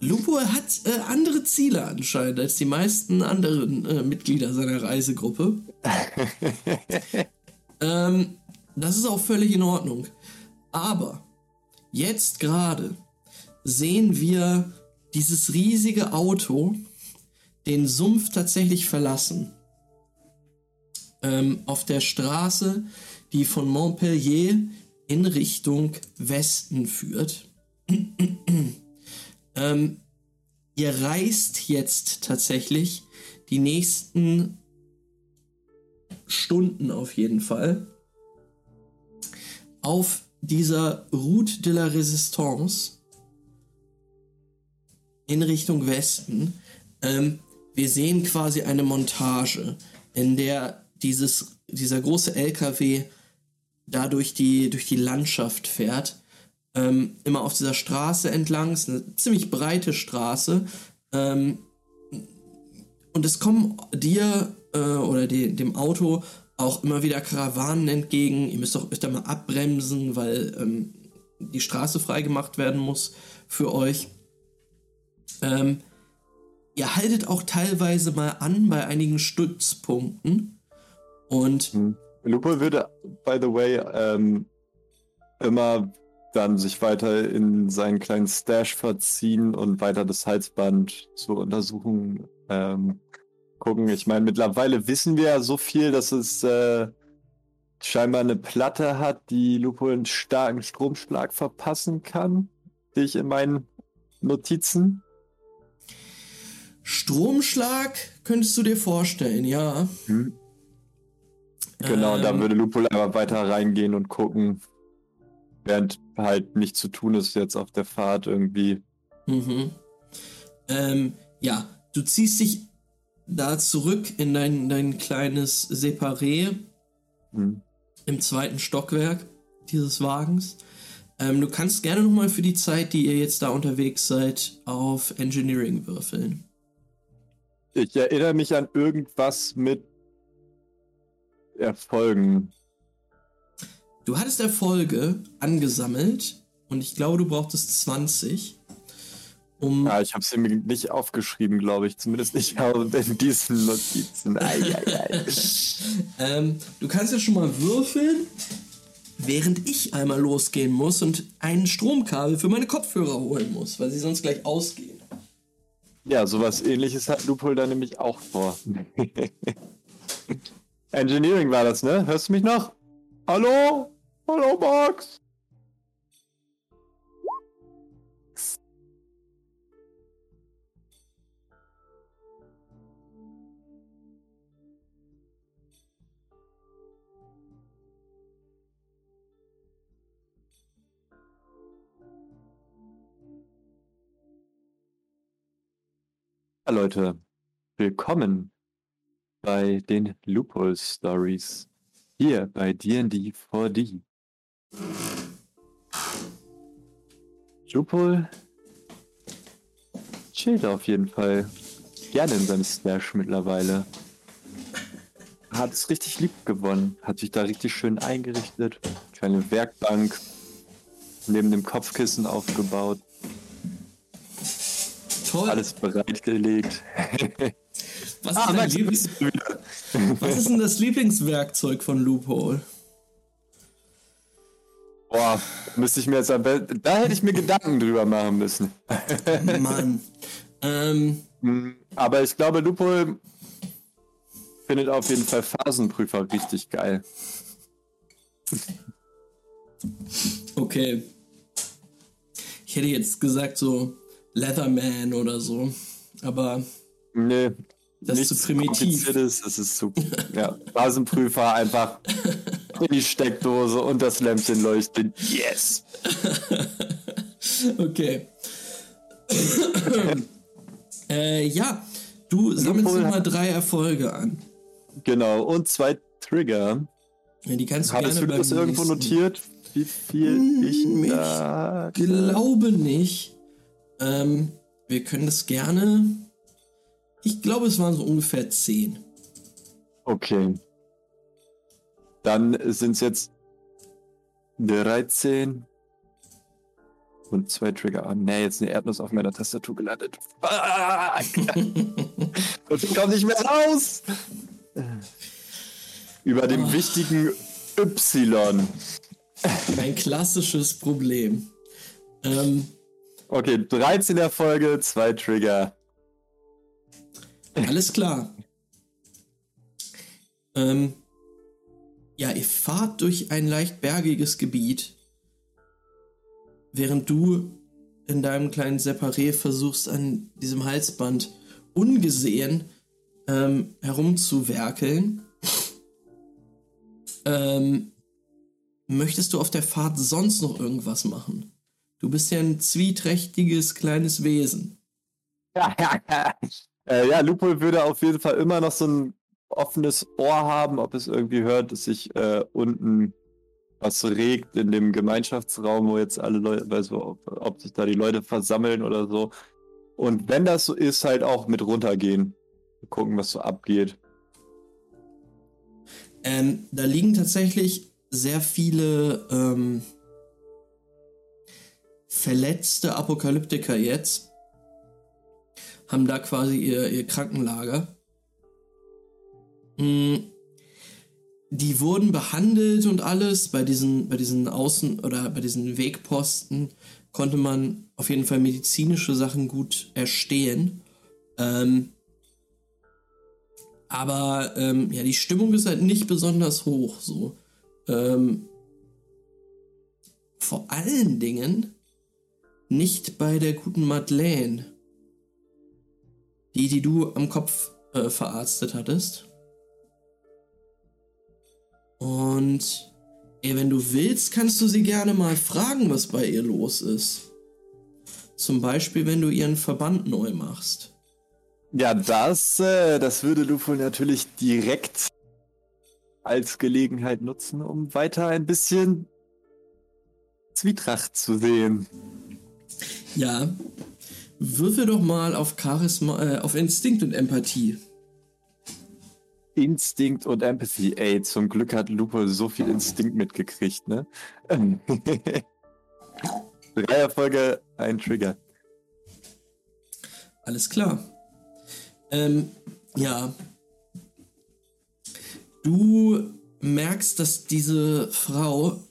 S1: Lupo hat äh, andere Ziele anscheinend als die meisten anderen äh, Mitglieder seiner Reisegruppe. ähm, das ist auch völlig in Ordnung. Aber jetzt gerade sehen wir dieses riesige Auto den Sumpf tatsächlich verlassen. Ähm, auf der Straße, die von Montpellier in Richtung Westen führt. ähm, ihr reist jetzt tatsächlich die nächsten Stunden auf jeden Fall auf dieser Route de la Resistance in Richtung Westen. Ähm, wir sehen quasi eine Montage, in der dieses, dieser große LKW da durch die, durch die Landschaft fährt. Ähm, immer auf dieser Straße entlang. Ist eine ziemlich breite Straße. Ähm, und es kommen dir äh, oder die, dem Auto auch immer wieder Karawanen entgegen. Ihr müsst auch öfter mal abbremsen, weil ähm, die Straße freigemacht werden muss für euch. Ähm, ihr haltet auch teilweise mal an bei einigen Stützpunkten. Und hm.
S2: Lupo würde, by the way, ähm, immer dann sich weiter in seinen kleinen Stash verziehen und weiter das Halsband zur Untersuchung ähm, gucken. Ich meine, mittlerweile wissen wir ja so viel, dass es äh, scheinbar eine Platte hat, die Lupo einen starken Stromschlag verpassen kann. Sehe ich in meinen Notizen.
S1: Stromschlag könntest du dir vorstellen, ja. Hm.
S2: Genau, und da
S1: Ähm.
S2: würde Lupul einfach weiter reingehen und gucken, während halt nichts zu tun ist jetzt auf der Fahrt irgendwie.
S1: Mhm. Ähm, ja, du ziehst dich da zurück in dein, dein kleines Separé
S2: Hm.
S1: im zweiten Stockwerk dieses Wagens. Ähm, du kannst gerne nochmal für die Zeit, die ihr jetzt da unterwegs seid, auf Engineering würfeln.
S2: Ich erinnere mich an irgendwas mit Erfolgen.
S1: Du hattest Erfolge angesammelt und ich glaube, du brauchtest 20, um
S2: Ja, ich habe sie mir nicht aufgeschrieben, glaube ich. Zumindest nicht in diesen Notizen. Ei, ei, ei.
S1: Ähm, du kannst ja schon mal würfeln, während ich einmal losgehen muss und ein Stromkabel für meine Kopfhörer holen muss, weil sie sonst gleich ausgehen.
S2: Ja, sowas ähnliches hat Lupul da nämlich auch vor. Engineering war das, ne? Hörst du mich noch? Hallo? Hallo, Max? Leute, willkommen bei den Loophole Stories hier bei D&D 4D. Loophole chillt auf jeden Fall gerne in seinem Slash mittlerweile. Hat es richtig lieb gewonnen, hat sich da richtig schön eingerichtet, kleine Werkbank neben dem Kopfkissen aufgebaut,
S1: Toll.
S2: alles bereitgelegt.
S1: was, ist
S2: Ah,
S1: dein
S2: Max,
S1: Liebl-
S2: bist du wieder.
S1: was ist denn das Lieblingswerkzeug von Loophole?
S2: Boah, müsste ich mir jetzt am besten. Da hätte ich mir Gedanken drüber machen müssen.
S1: Mann. ähm,
S2: Hm, Aber ich glaube, Lupo findet auf jeden Fall Phasenprüfer richtig geil.
S1: okay. Ich hätte jetzt gesagt so Leatherman oder so, aber
S2: Nee,
S1: Das ist zu primitiv.
S2: Das ist zu. Ja, Phasenprüfer einfach in die Steckdose und das Lämpchen leuchtet. Yes!
S1: okay. äh, ja, du sammelst nochmal drei Erfolge an.
S2: Genau, und zwei Trigger.
S1: Ja, die kannst du
S2: Hattest
S1: gerne
S2: du das irgendwo
S1: nächsten-
S2: notiert? Wie viel ich
S1: Hm,
S2: da.
S1: glaube nicht. Ähm, wir können das gerne. Ich glaube, es waren so ungefähr zehn.
S2: Okay. Dann sind es jetzt 13 und zwei Trigger. Ah, nee, jetzt eine Erdnuss auf meiner Tastatur gelandet. Fuck! und ich komme nicht mehr raus! Über dem
S1: Oh.
S2: wichtigen Y.
S1: Ein klassisches Problem. Ähm,
S2: Okay, 13 Erfolge, zwei Trigger.
S1: Alles klar. Ähm, ja, ihr fahrt durch ein leicht bergiges Gebiet, während du in deinem kleinen Separé versuchst, an diesem Halsband ungesehen ähm, herumzuwerkeln. Ähm, möchtest du auf der Fahrt sonst noch irgendwas machen? Du bist ja ein zwieträchtiges kleines Wesen.
S2: äh, ja, Lupo würde auf jeden Fall immer noch so ein offenes Ohr haben, ob es irgendwie hört, dass sich äh, unten was regt in dem Gemeinschaftsraum, wo jetzt alle Leute, weiß ob, ob sich da die Leute versammeln oder so. Und wenn das so ist, halt auch mit runtergehen. Gucken, was so abgeht.
S1: Ähm, da liegen tatsächlich sehr viele ähm, verletzte Apokalyptiker jetzt. Haben da quasi ihr, ihr Krankenlager. Mm, Die wurden behandelt und alles. Bei diesen, bei diesen Außen- oder bei diesen Wegposten konnte man auf jeden Fall medizinische Sachen gut erstehen. Ähm, aber ähm, ja, die Stimmung ist halt nicht besonders hoch. So. Ähm, vor allen Dingen nicht bei der guten Madeleine. Die, die du am Kopf äh, verarztet hattest. Und ey, wenn du willst, kannst du sie gerne mal fragen, was bei ihr los ist. Zum Beispiel, wenn du ihren Verband neu machst.
S2: Ja, das, äh, das würde Lupol natürlich direkt als Gelegenheit nutzen, um weiter ein bisschen Zwietracht zu sehen.
S1: Ja. Würfel doch mal auf Charisma, äh, auf Instinkt und Empathie.
S2: Instinkt und Empathy. Ey, zum Glück hat Lupo so viel Instinkt mitgekriegt, ne? Drei Erfolge, ein Trigger.
S1: Alles klar. Ähm, ja. Du merkst, dass diese Frau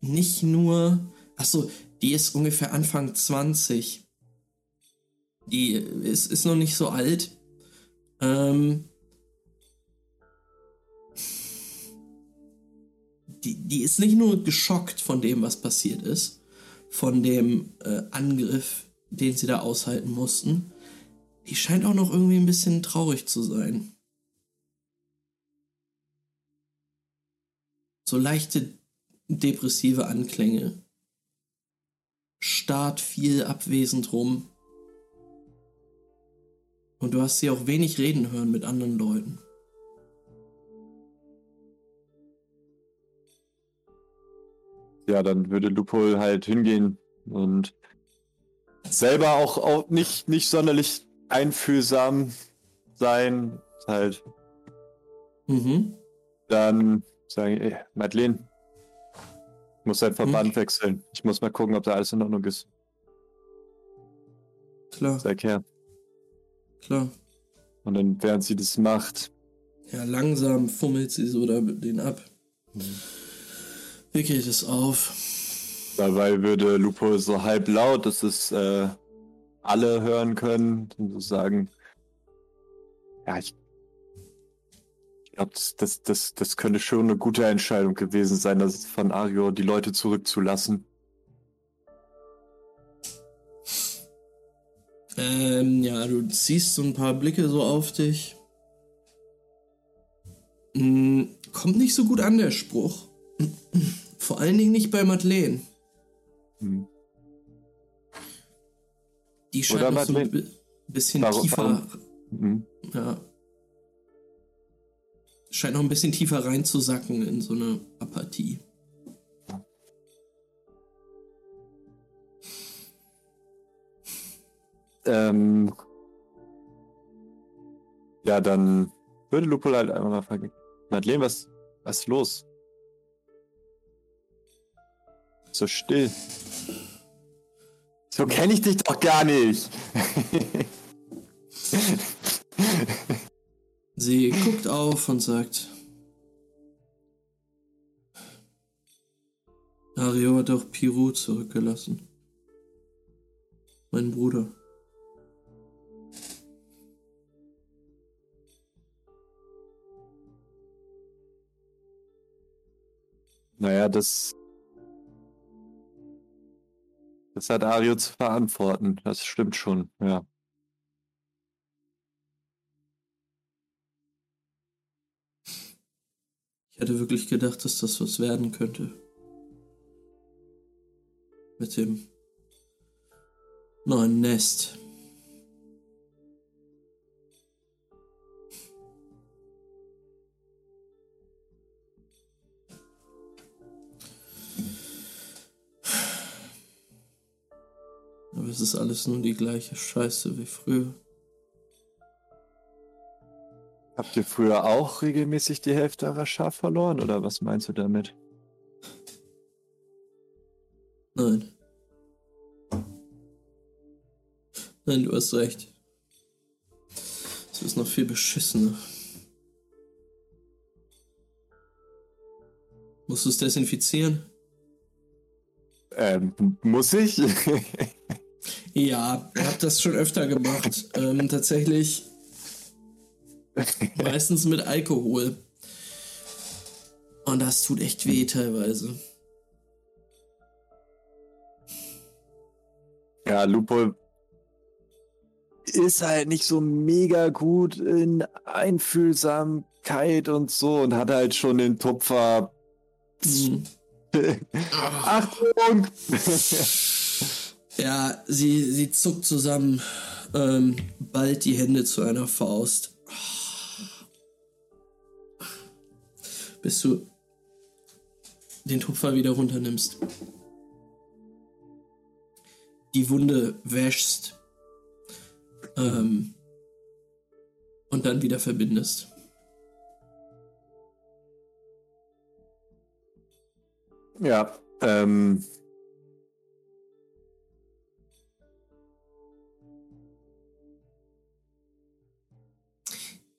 S1: nicht nur. Achso, die ist ungefähr Anfang 20. Die ist, ist noch nicht so alt. Ähm, die, die ist nicht nur geschockt von dem, was passiert ist, von dem äh, Angriff, den sie da aushalten mussten. Die scheint auch noch irgendwie ein bisschen traurig zu sein. So leichte depressive Anklänge. Starrt viel abwesend rum. Und du hast sie auch wenig reden hören mit anderen Leuten.
S2: Ja, dann würde Lupol halt hingehen und selber auch, auch nicht, nicht sonderlich einfühlsam sein. Halt.
S1: Mhm.
S2: Dann sagen, ey, Madeleine, ich muss deinen Verband
S1: Mhm.
S2: wechseln. Ich muss mal gucken, ob da alles in Ordnung ist.
S1: Klar,
S2: Sag her.
S1: Klar.
S2: Und dann, während sie das macht,
S1: Ja, langsam fummelt sie so da den ab. Wickelt es auf.
S2: dabei würde Lupo so halb laut, dass es äh, alle hören können, und so sagen, ja, ich glaube, das, das, das, das könnte schon eine gute Entscheidung gewesen sein, das von Ario die Leute zurückzulassen.
S1: Ähm, ja, du ziehst so ein paar Blicke so auf dich. Mm, kommt nicht so gut an, der Spruch. Vor allen Dingen nicht bei Madeleine.
S2: Hm.
S1: Die scheint
S2: Oder
S1: noch so ein bisschen
S2: Warum-
S1: tiefer.
S2: warum? Mhm.
S1: Ja. Scheint noch ein bisschen tiefer reinzusacken in so eine Apathie.
S2: Ähm, ja, dann würde Lupo halt einmal mal fragen, Madeleine, was, was ist los? So still. So kenne ich dich doch gar nicht.
S1: Sie guckt auf und sagt: Ario hat auch Pirou zurückgelassen. Mein Bruder.
S2: Naja, das. Das hat Ario zu verantworten. Das stimmt schon, ja.
S1: Ich hätte wirklich gedacht, dass das was werden könnte. Mit dem neuen Nest. Aber es ist alles nur die gleiche Scheiße wie früher.
S2: Habt ihr früher auch regelmäßig die Hälfte eurer Schaf verloren oder was meinst du damit?
S1: Nein. Nein, du hast recht. Es ist noch viel beschissener. Musst du es desinfizieren?
S2: Ähm, muss ich?
S1: Ja, ich habe das schon öfter gemacht. ähm, tatsächlich meistens mit Alkohol. Und das tut echt weh teilweise.
S2: Ja, Lupo ist halt nicht so mega gut in einfühlsam Kite und so und hat halt schon den Tupfer.
S1: Mhm.
S2: Achtung!
S1: Ja, sie, sie zuckt zusammen, ähm, ballt die Hände zu einer Faust. Bis du den Tupfer wieder runternimmst. Die Wunde wäschst. Ähm, und dann wieder verbindest.
S2: Ja, ähm.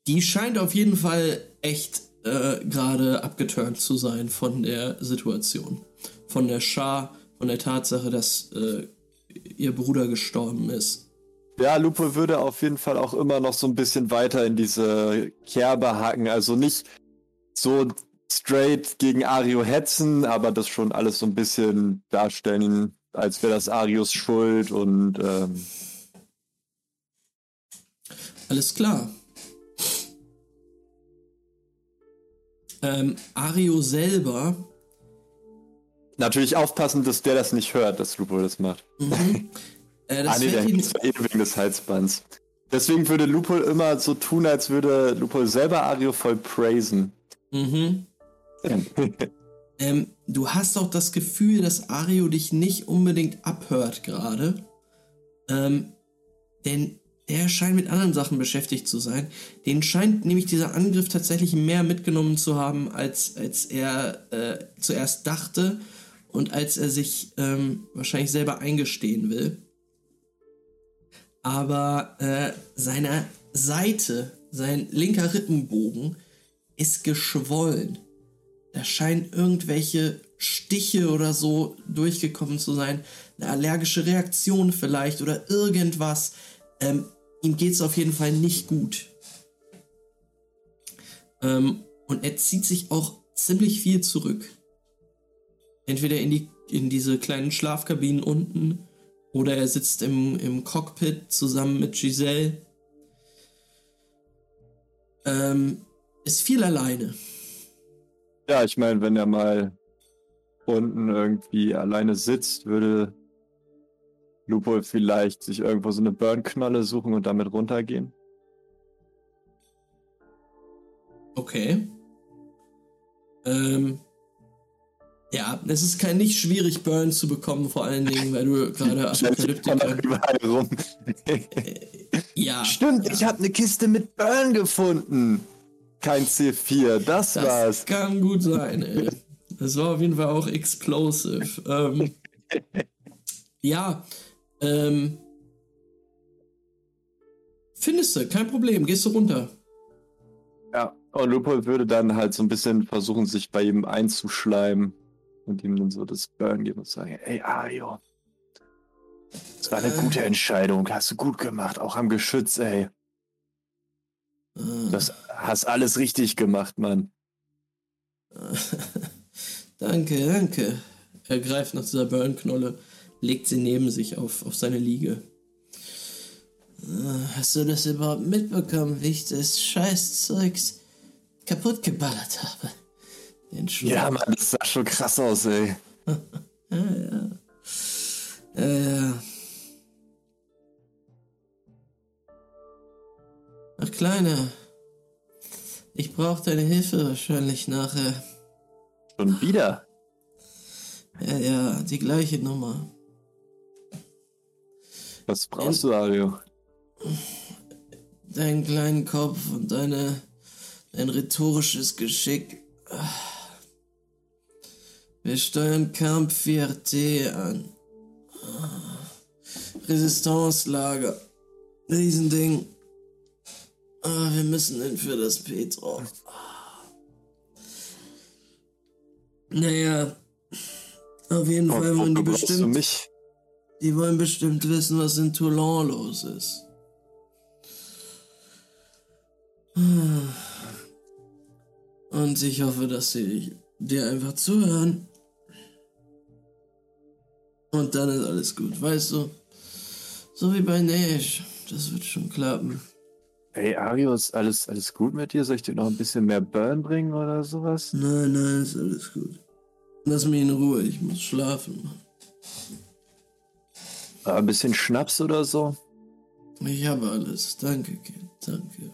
S1: Die scheint auf jeden Fall echt äh, gerade abgeturnt zu sein von der Situation. Von der Schar, von der Tatsache, dass äh, ihr Bruder gestorben ist.
S2: Ja, Lupo würde auf jeden Fall auch immer noch so ein bisschen weiter in diese Kerbe hacken. Also nicht so straight gegen Ario hetzen, aber das schon alles so ein bisschen darstellen, als wäre das Arios Schuld und ähm,
S1: Alles klar. Ähm, Ario selber,
S2: natürlich aufpassen, dass der das nicht hört, dass Lupo das macht.
S1: äh, das
S2: ah nee, der
S1: ihm,
S2: hängt eh wegen des Halsbands. Deswegen würde Lupo immer so tun, als würde Lupo selber Ario voll praisen.
S1: mhm. ähm, du hast auch das Gefühl, dass Ario dich nicht unbedingt abhört gerade. Ähm, denn der scheint mit anderen Sachen beschäftigt zu sein. Den scheint nämlich dieser Angriff tatsächlich mehr mitgenommen zu haben, als, als er äh, zuerst dachte und als er sich ähm, wahrscheinlich selber eingestehen will. Aber äh, seine Seite, sein linker Rippenbogen, ist geschwollen. Da scheinen irgendwelche Stiche oder so durchgekommen zu sein. Eine allergische Reaktion vielleicht oder irgendwas. Ähm, ihm geht es auf jeden Fall nicht gut. Ähm, und er zieht sich auch ziemlich viel zurück. Entweder in, die, in diese kleinen Schlafkabinen unten oder er sitzt im, im Cockpit zusammen mit Giselle. Ähm, ist viel alleine.
S2: Ja, ich meine, wenn er mal unten irgendwie alleine sitzt, würde Lupo vielleicht sich irgendwo so eine Burn-Knolle suchen und damit runtergehen.
S1: Okay. Ähm, ja, es ist kein nicht schwierig, Burn zu bekommen, vor allen Dingen, weil du gerade Apokalyptiker.
S2: rum.
S1: Ja.
S2: Stimmt, ich habe eine Kiste mit Burn gefunden. Kein C4, das,
S1: Das
S2: war's.
S1: kann gut sein, ey. Das war auf jeden Fall auch explosive. Ähm, ja, ähm, findest du, kein Problem, gehst du runter.
S2: Ja, und Lupo würde dann halt so ein bisschen versuchen, sich bei ihm einzuschleimen und ihm dann so das Burn geben und sagen, ey Ario, das war eine
S1: Äh.
S2: gute Entscheidung, hast du gut gemacht, auch am Geschütz, ey.
S1: Äh,
S2: Das hast alles richtig gemacht, Mann.
S1: danke, danke. Er greift nach dieser Burnknolle, legt sie neben sich auf, auf seine Liege. Äh, Hast du das überhaupt mitbekommen, wie ich das Scheißzeugs kaputt geballert habe? Den.
S2: Ja, Mann, das sah schon krass aus, ey.
S1: Ja, ja. Ja, ja. Ach, Kleiner. Ich brauche deine Hilfe wahrscheinlich nachher.
S2: Schon wieder.
S1: Ja, ja, die gleiche Nummer.
S2: Was brauchst du, Ario?
S1: Deinen kleinen Kopf und deine, dein rhetorisches Geschick. Wir steuern Camp 4T an. Resistance-Lager. Riesending. Ah, wir müssen hin für das Petro. Naja. Auf jeden Fall wollen die
S2: brauchst du
S1: bestimmt.
S2: mich?
S1: Die wollen bestimmt wissen, was in Toulon los ist. Und ich hoffe, dass sie dir einfach zuhören. Und dann ist alles gut, weißt du? So wie bei Nash. Das wird schon klappen.
S2: Hey Arius, alles, alles gut mit dir? Soll ich dir noch ein bisschen mehr Burn bringen oder sowas?
S1: Nein, nein, ist alles gut. Lass mich in Ruhe, ich muss schlafen.
S2: Ah, Ein bisschen Schnaps oder so?
S1: Ich habe alles. Danke, Kind. Danke.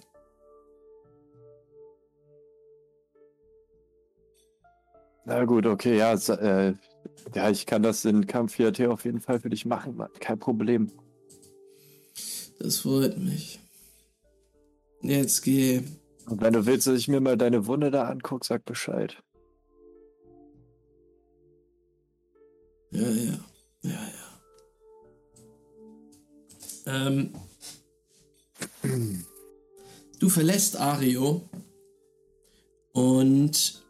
S2: Na gut, okay, ja, äh, ja, ich kann das in Kampf 4T auf jeden Fall für dich machen, Mann. Kein Problem.
S1: Das freut mich. Jetzt geh.
S2: Und wenn du willst, dass ich mir mal deine Wunde da angucke, sag Bescheid.
S1: Ja, ja. Ja, ja. Ähm. Du verlässt Ario und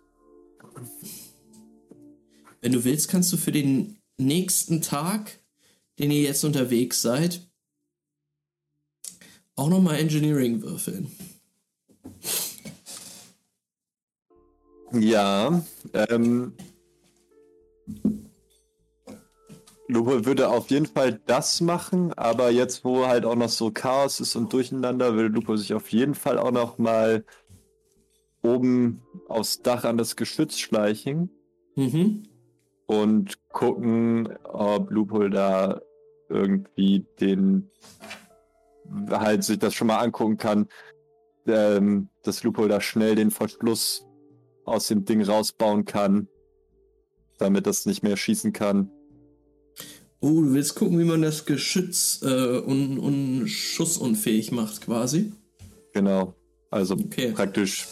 S1: wenn du willst, kannst du für den nächsten Tag, den ihr jetzt unterwegs seid, auch nochmal Engineering würfeln.
S2: Ja, ähm. Lupo würde auf jeden Fall das machen, aber jetzt, wo halt auch noch so Chaos ist und Durcheinander, würde Lupo sich auf jeden Fall auch noch mal oben aufs Dach an das Geschütz schleichen
S1: Mhm.
S2: und gucken, ob Lupo da irgendwie den halt sich das schon mal angucken kann, ähm, dass Lupo da schnell den Verschluss aus dem Ding rausbauen kann, damit das nicht mehr schießen kann.
S1: Oh, du willst gucken, wie man das Geschütz äh, un, un schussunfähig macht, quasi.
S2: Genau. Also
S1: Okay.
S2: praktisch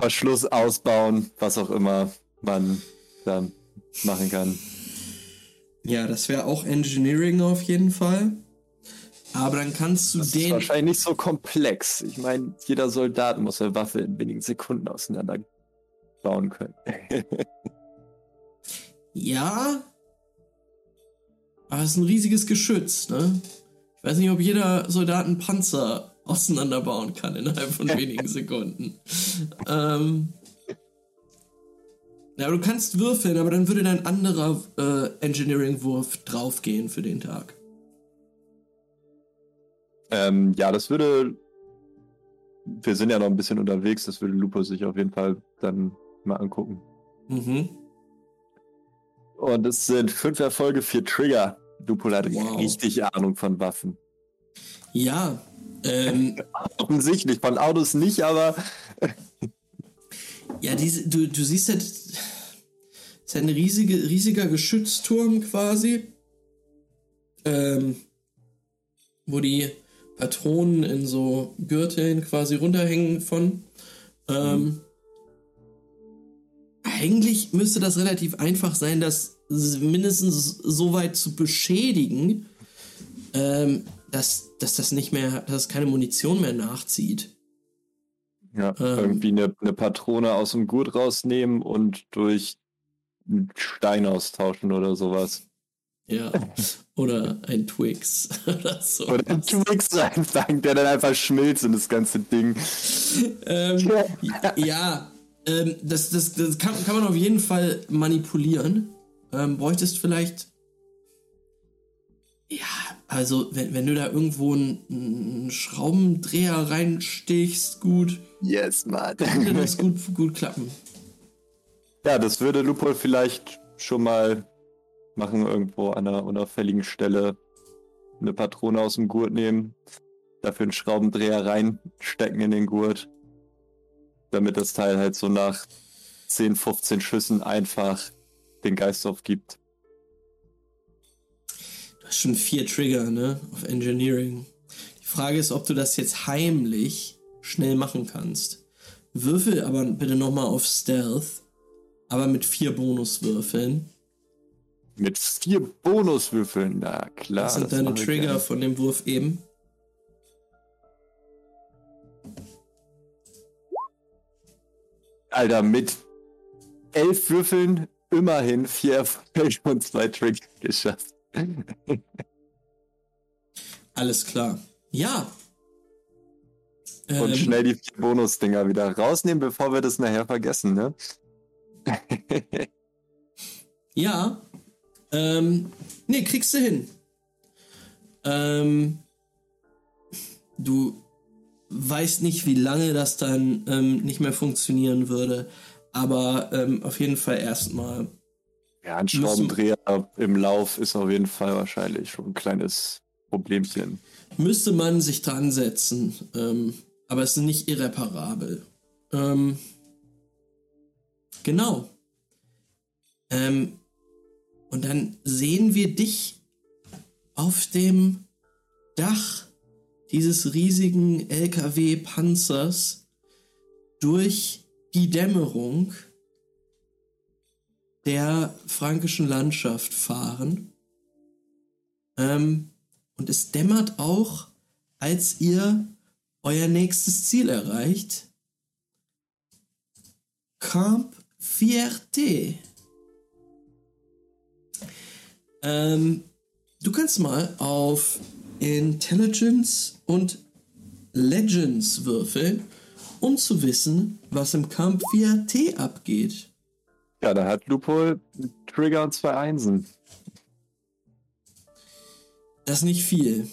S2: Verschluss ausbauen, was auch immer man da machen kann.
S1: Ja, das wäre auch Engineering auf jeden Fall. Aber dann kannst du
S2: Das ist
S1: den.
S2: wahrscheinlich nicht so komplex. Ich meine, jeder Soldat muss eine Waffe in wenigen Sekunden auseinander bauen können.
S1: Ja. Aber es ist ein riesiges Geschütz, ne? Ich weiß nicht, ob jeder Soldat einen Panzer auseinanderbauen kann innerhalb von wenigen Sekunden. ähm. Ja, du kannst würfeln, aber dann würde dein anderer äh, Engineering-Wurf draufgehen für den Tag.
S2: ähm, ja, das würde. Wir sind ja noch ein bisschen unterwegs, das würde Lupo sich auf jeden Fall dann mal angucken.
S1: Mhm.
S2: Und es sind fünf Erfolge, vier Trigger. Lupo hat
S1: Wow.
S2: richtig Ahnung von Waffen.
S1: Ja. Ähm,
S2: Offensichtlich, von Autos nicht, aber
S1: Ja, diese, du, du siehst halt, es ist ein riesige, riesiger Geschützturm quasi, ähm, wo die Patronen in so Gürteln quasi runterhängen von. Ähm, Eigentlich müsste das relativ einfach sein, das mindestens so weit zu beschädigen, ähm, dass, dass das nicht mehr, dass es keine Munition mehr nachzieht.
S2: ja,
S1: Ähm.
S2: irgendwie eine, eine Patrone aus dem Gurt rausnehmen und durch einen Stein austauschen oder sowas.
S1: Ja. Oder ein Twix oder so.
S2: Oder einen Twix reinfangen, der dann einfach schmilzt in das ganze Ding.
S1: Ähm, ja, ähm, das, das, das kann, kann man auf jeden Fall manipulieren. Ähm, bräuchtest vielleicht. Ja, also, wenn, wenn du da irgendwo einen, einen Schraubendreher reinstichst, gut,
S2: Yes, Mann.
S1: würde das gut, gut klappen.
S2: Ja, das würde Lupo vielleicht schon mal machen, irgendwo an einer unauffälligen Stelle eine Patrone aus dem Gurt nehmen, dafür einen Schraubendreher reinstecken in den Gurt, damit das Teil halt so nach 10, 15 Schüssen einfach den Geist aufgibt.
S1: Du hast schon vier Trigger, ne? Auf Engineering. Die Frage ist, ob du das jetzt heimlich schnell machen kannst. Würfel aber bitte nochmal auf Stealth, aber mit vier Bonuswürfeln.
S2: Mit vier Bonuswürfeln, na klar.
S1: Das sind
S2: das
S1: deine Trigger
S2: gerne.
S1: von dem Wurf eben.
S2: Alter, mit elf Würfeln immerhin vier Erfolge und zwei Trigger geschafft.
S1: Alles klar. Ja.
S2: Und
S1: Ähm,
S2: schnell die vier Bonusdinger wieder rausnehmen, bevor wir das nachher vergessen, ne?
S1: Ja. Ähm, nee, kriegst du hin. Ähm, du weißt nicht, wie lange das dann ähm, nicht mehr funktionieren würde, aber ähm, auf jeden Fall erstmal.
S2: Ja, ein Schraubendreher im Lauf ist auf jeden Fall wahrscheinlich schon ein kleines Problemchen.
S1: Müsste man sich dran setzen, ähm, aber es ist nicht irreparabel. Ähm, genau. Ähm, und dann sehen wir dich auf dem Dach dieses riesigen LKW-Panzers durch die Dämmerung der fränkischen Landschaft fahren. Ähm, und es dämmert auch, als ihr euer nächstes Ziel erreicht. Camp Fierté. Ähm, du kannst mal auf Intelligence und Legends würfeln, um zu wissen, was im Camp Fierté abgeht.
S2: Ja, da hat Lupol Trigger und zwei Einsen.
S1: Das ist nicht viel.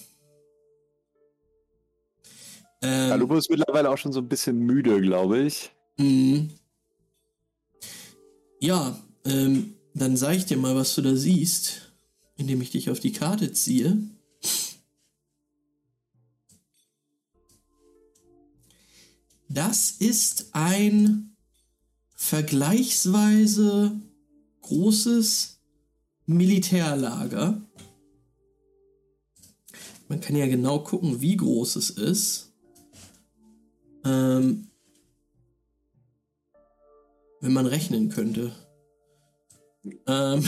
S2: Ähm, ja, Lupo ist mittlerweile auch schon so ein bisschen müde, glaube ich.
S1: Mhm. Ja, ähm, dann sag ich dir mal, was du da siehst, indem ich dich auf die Karte ziehe. Das ist ein vergleichsweise großes Militärlager. Man kann ja genau gucken, wie groß es ist. Ähm, wenn man rechnen könnte. Ähm.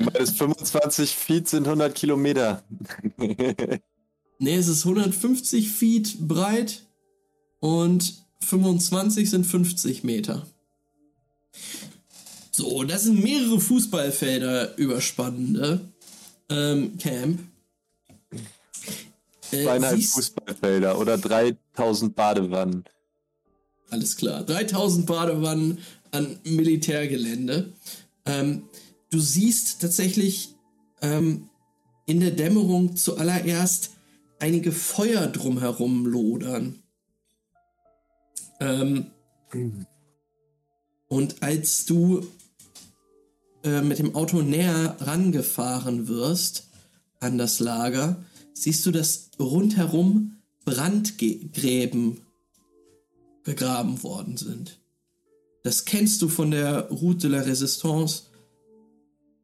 S2: Weil 25 Feet sind 100 Kilometer.
S1: nee, es ist 150 Feet breit und 25 sind 50 Meter. So, das sind mehrere Fußballfelder überspannende ähm, Camp.
S2: Äh, Zweieinhalb Fußballfelder oder 3000 Badewannen.
S1: Alles klar. 3000 Badewannen an Militärgelände. Ähm, du siehst tatsächlich ähm, in der Dämmerung zuallererst einige Feuer drumherum lodern. Ähm. Und als du äh, mit dem Auto näher rangefahren wirst an das Lager, siehst du, dass rundherum Brandgräben begraben worden sind. Das kennst du von der Route de la Resistance.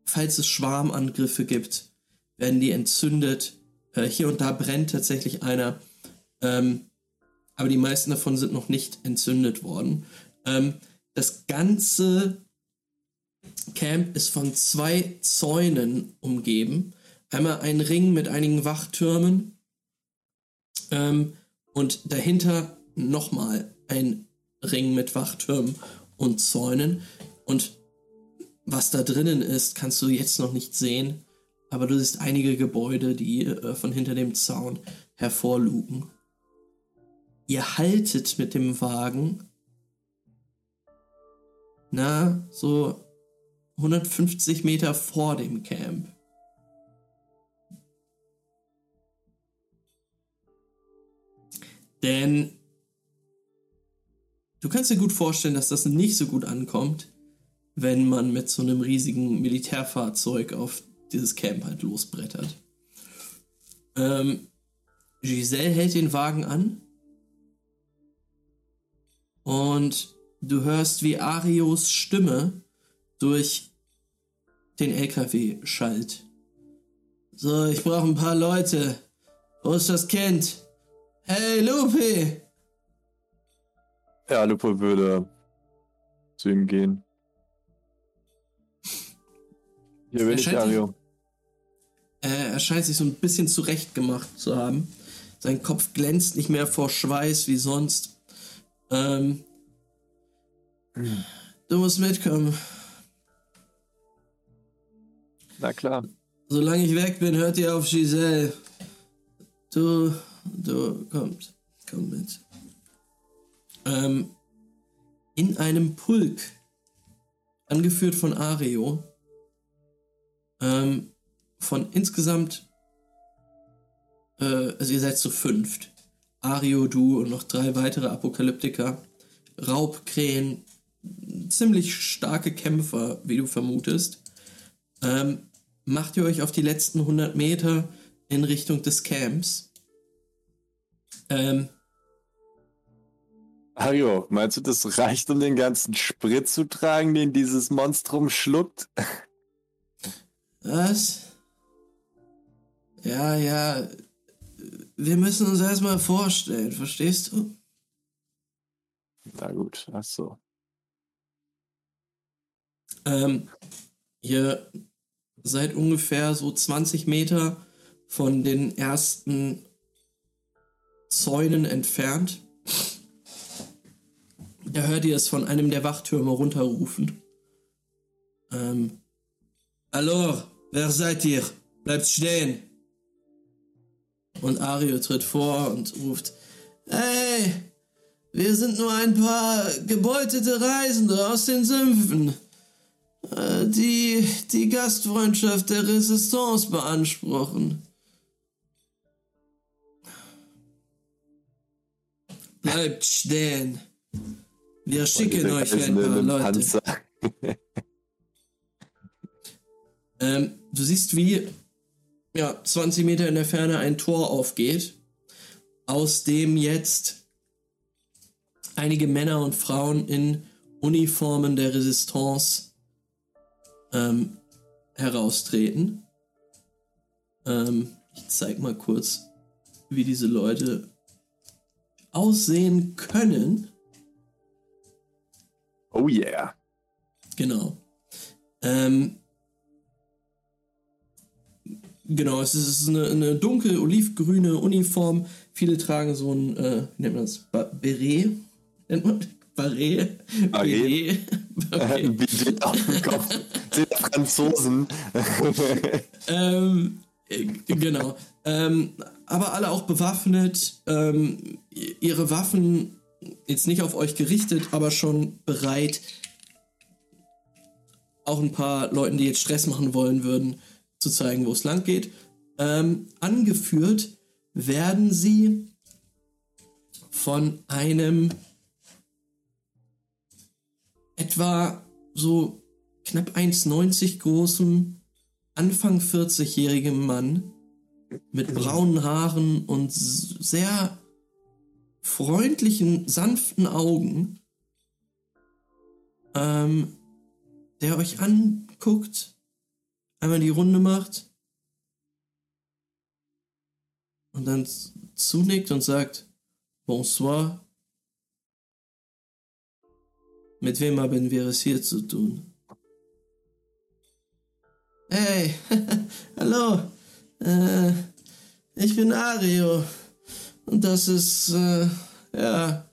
S1: Falls es Schwarmangriffe gibt, werden die entzündet. Äh, hier und da brennt tatsächlich einer. Ähm, aber die meisten davon sind noch nicht entzündet worden. Ähm, das ganze Camp ist von zwei Zäunen umgeben. Einmal ein Ring mit einigen Wachtürmen ähm, und dahinter nochmal ein Ring mit Wachtürmen und Zäunen. Und was da drinnen ist, kannst du jetzt noch nicht sehen. Aber du siehst einige Gebäude, die äh, von hinter dem Zaun hervorlugen. Ihr haltet mit dem Wagen. Na, so 150 Meter vor dem Camp. Denn du kannst dir gut vorstellen, dass das nicht so gut ankommt, wenn man mit so einem riesigen Militärfahrzeug auf dieses Camp halt losbrettert. Ähm, Giselle hält den Wagen an und du hörst, wie Arios Stimme durch den LKW schallt. So, ich brauche ein paar Leute. Wo ist das Kind? Hey, Lupe!
S2: Ja, Lupe würde zu ihm gehen. Hier bin ich, Ario.
S1: Äh, er scheint sich so ein bisschen zurechtgemacht zu haben. Sein Kopf glänzt nicht mehr vor Schweiß wie sonst. Ähm, hm. Du musst mitkommen.
S2: Na klar.
S1: Solange ich weg bin, hört ihr auf Giselle. Du Du kommt, komm mit. Ähm, in einem Pulk, angeführt von Ario, ähm, von insgesamt äh, also ihr seid zu fünft. Ario, du und noch drei weitere Apokalyptiker. Raubkrähen, ziemlich starke Kämpfer, wie du vermutest. Ähm, macht ihr euch auf die letzten 100 Meter in Richtung des Camps. Ähm,
S2: Ario, meinst du, das reicht, um den ganzen Sprit zu tragen, den dieses Monstrum schluckt?
S3: Was? Ja, ja. Wir müssen uns erstmal vorstellen, verstehst du?
S2: Na gut, ach so.
S1: Ähm, ihr seid ungefähr so 20 Meter von den ersten Zäunen entfernt. Da hört ihr es von einem der Wachtürme runterrufen. Ähm,
S3: Hallo, wer seid ihr? Bleibt stehen.
S1: Und Ario tritt vor und ruft,
S3: Hey, wir sind nur ein paar gebeutete Reisende aus den Sümpfen, äh, die die Gastfreundschaft der Resistance beanspruchen. Bleibt stehen. Wir schicken euch ein paar Leute.
S1: Ähm, du siehst, wie ja, 20 Meter in der Ferne ein Tor aufgeht, aus dem jetzt einige Männer und Frauen in Uniformen der Resistance ähm, heraustreten. Ähm, ich zeig mal kurz, wie diese Leute aussehen können.
S2: Oh yeah.
S1: Genau. Ähm, genau, es ist eine, eine dunkel olivgrüne Uniform. Viele tragen so ein, äh, wie nennt man das? Ba Beret? Nennt man Barret?
S2: Barret?
S1: Barret.
S2: Bidet auf dem Kopf. Sind Franzosen.
S1: ähm, äh, genau. Ähm, aber alle auch bewaffnet. Ähm, ihre Waffen jetzt nicht auf euch gerichtet, aber schon bereit, auch ein paar Leuten, die jetzt Stress machen wollen würden, zu zeigen, wo es lang geht. Ähm, angeführt werden sie von einem etwa so knapp 1,90 großen, Anfang 40-jährigen Mann mit braunen Haaren und sehr freundlichen, sanften Augen, ähm, der euch anguckt, einmal die Runde macht und dann zunickt und sagt, Bonsoir. Mit wem haben wir es hier zu tun?
S3: Hey, hallo. Äh, ich bin Ario. Und das ist, äh, ja,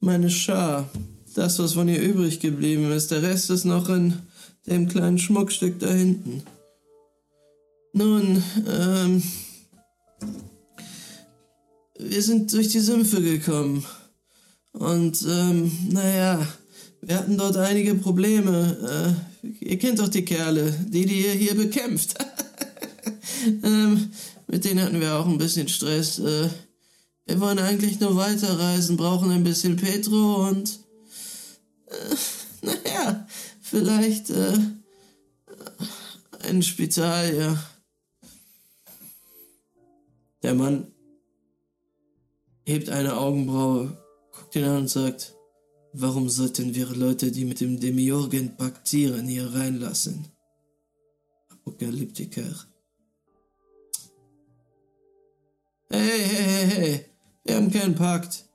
S3: meine Schar. Das, was von ihr übrig geblieben ist. Der Rest ist noch in dem kleinen Schmuckstück da hinten. Nun, ähm, wir sind durch die Sümpfe gekommen. Und, ähm, naja, wir hatten dort einige Probleme. Äh, ihr kennt doch die Kerle, die, die ihr hier bekämpft. ähm, mit denen hatten wir auch ein bisschen Stress. Äh, wir wollen eigentlich nur weiterreisen, brauchen ein bisschen Petro und, äh, naja, vielleicht, äh, ein Spital, ja.
S1: Der Mann hebt eine Augenbraue, guckt ihn an und sagt,
S3: Warum sollten wir Leute, die mit dem Demiurgen paktieren, hier reinlassen? Apokalyptiker. Hey, hey, hey, hey. Wir haben keinen Pakt.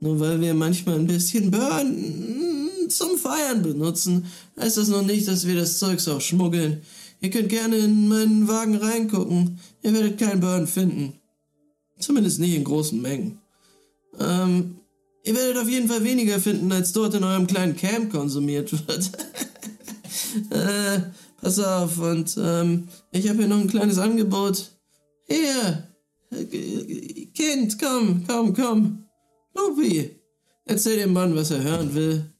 S3: Nur weil wir manchmal ein bisschen Burn zum Feiern benutzen, heißt das noch nicht, dass wir das Zeugs auch schmuggeln. Ihr könnt gerne in meinen Wagen reingucken. Ihr werdet keinen Burn finden. Zumindest nicht in großen Mengen. Ähm, Ihr werdet auf jeden Fall weniger finden, als dort in eurem kleinen Camp konsumiert wird. äh, pass auf, und ähm, ich habe hier noch ein kleines Angebot. Hier, äh, Kind, komm, komm, komm. Lupi, erzähl dem Mann, was er hören will.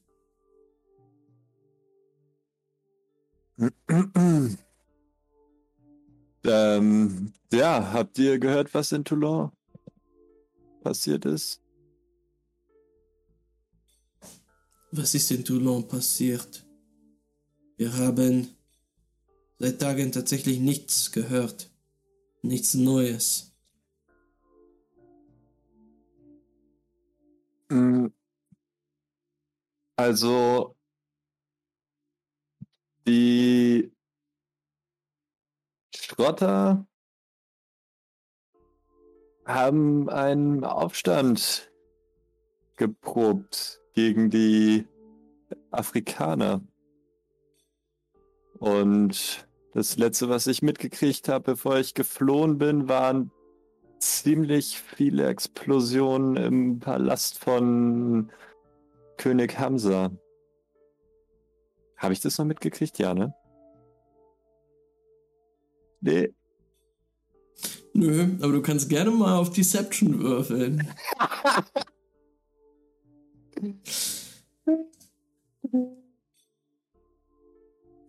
S2: Ähm, ja, habt ihr gehört, was in Toulon passiert ist?
S1: Was ist in Toulon passiert? Wir haben seit Tagen tatsächlich nichts gehört. Nichts Neues.
S2: Mm. Also, die Schrotter haben einen Aufstand geprobt gegen die Afrikaner. Und das letzte, was ich mitgekriegt habe, bevor ich geflohen bin, waren ziemlich viele Explosionen im Palast von König Hamza. Habe ich das noch mitgekriegt? Ja, ne? Nee.
S1: Nö, aber du kannst gerne mal auf Deception würfeln.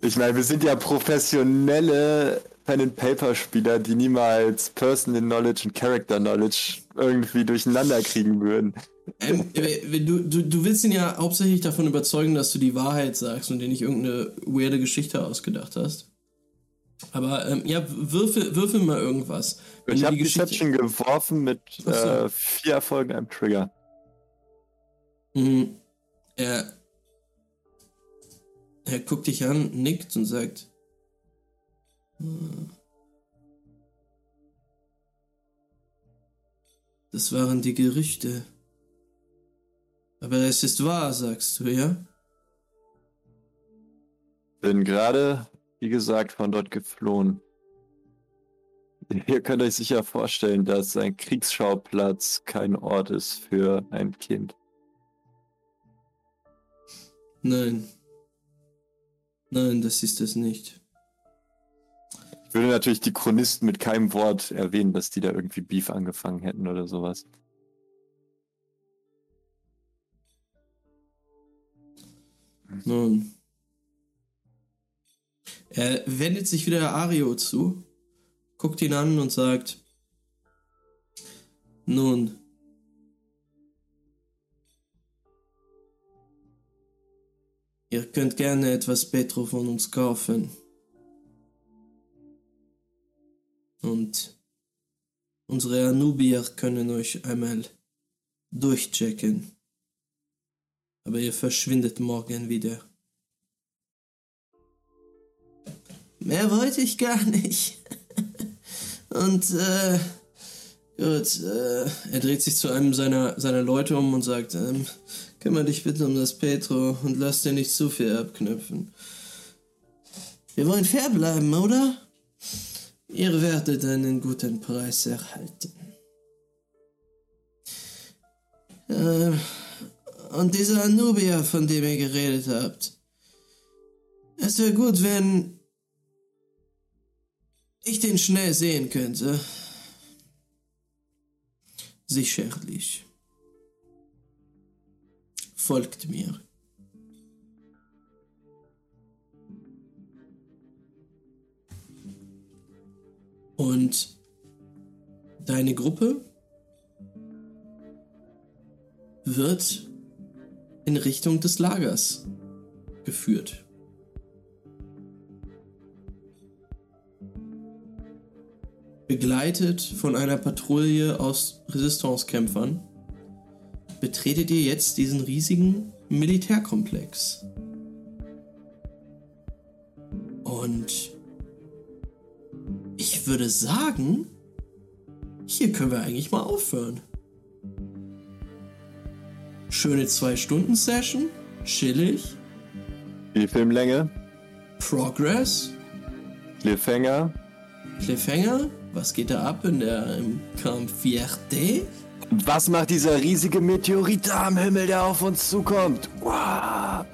S2: Ich meine, wir sind ja professionelle Pen-and-Paper-Spieler, die niemals Personal Knowledge und Character Knowledge irgendwie durcheinander kriegen würden.
S1: Ähm, äh, du, du, du willst ihn ja hauptsächlich davon überzeugen, dass du die Wahrheit sagst und dir nicht irgendeine weirde Geschichte ausgedacht hast. Aber ähm, ja, würfel, würfel mal irgendwas.
S2: Wenn ich habe die Deception geworfen mit so. äh, vier Erfolgen einem Trigger.
S1: Mhm. Er, er guckt dich an, nickt und sagt, das waren die Gerüchte. Aber es ist wahr, sagst du, ja?
S2: Bin gerade, wie gesagt, von dort geflohen. Ihr könnt euch sicher vorstellen, dass ein Kriegsschauplatz kein Ort ist für ein Kind.
S1: Nein. Nein, das ist es nicht
S2: würde natürlich die Chronisten mit keinem Wort erwähnen, dass die da irgendwie Beef angefangen hätten oder sowas.
S1: Nun. Er wendet sich wieder Ario zu, guckt ihn an und sagt: Nun. Ihr könnt gerne etwas Petro von uns kaufen. Und unsere Anubier können euch einmal durchchecken. Aber ihr verschwindet morgen wieder. Mehr wollte ich gar nicht. und äh, gut, äh, er dreht sich zu einem seiner, seiner Leute um und sagt, ähm, kümmere dich bitte um das Petro und lass dir nicht zu viel abknüpfen. Wir wollen fair bleiben, oder? Ihr werdet einen guten Preis erhalten. Äh, und dieser Anubia, von dem ihr geredet habt. Es wäre gut, wenn ich den schnell sehen könnte. Sicherlich. Folgt mir. Und deine Gruppe wird in Richtung des Lagers geführt. Begleitet von einer Patrouille aus Resistancekämpfern betretet ihr jetzt diesen riesigen Militärkomplex. Und ich würde sagen, hier können wir eigentlich mal aufhören. Schöne zwei Stunden Session, chillig.
S2: Die Filmlänge.
S1: Progress.
S2: Cliffhanger.
S1: Cliffhanger. Was geht da ab in der im Camp Fierté?
S2: Was macht dieser riesige Meteorit am Himmel, der auf uns zukommt? Wow.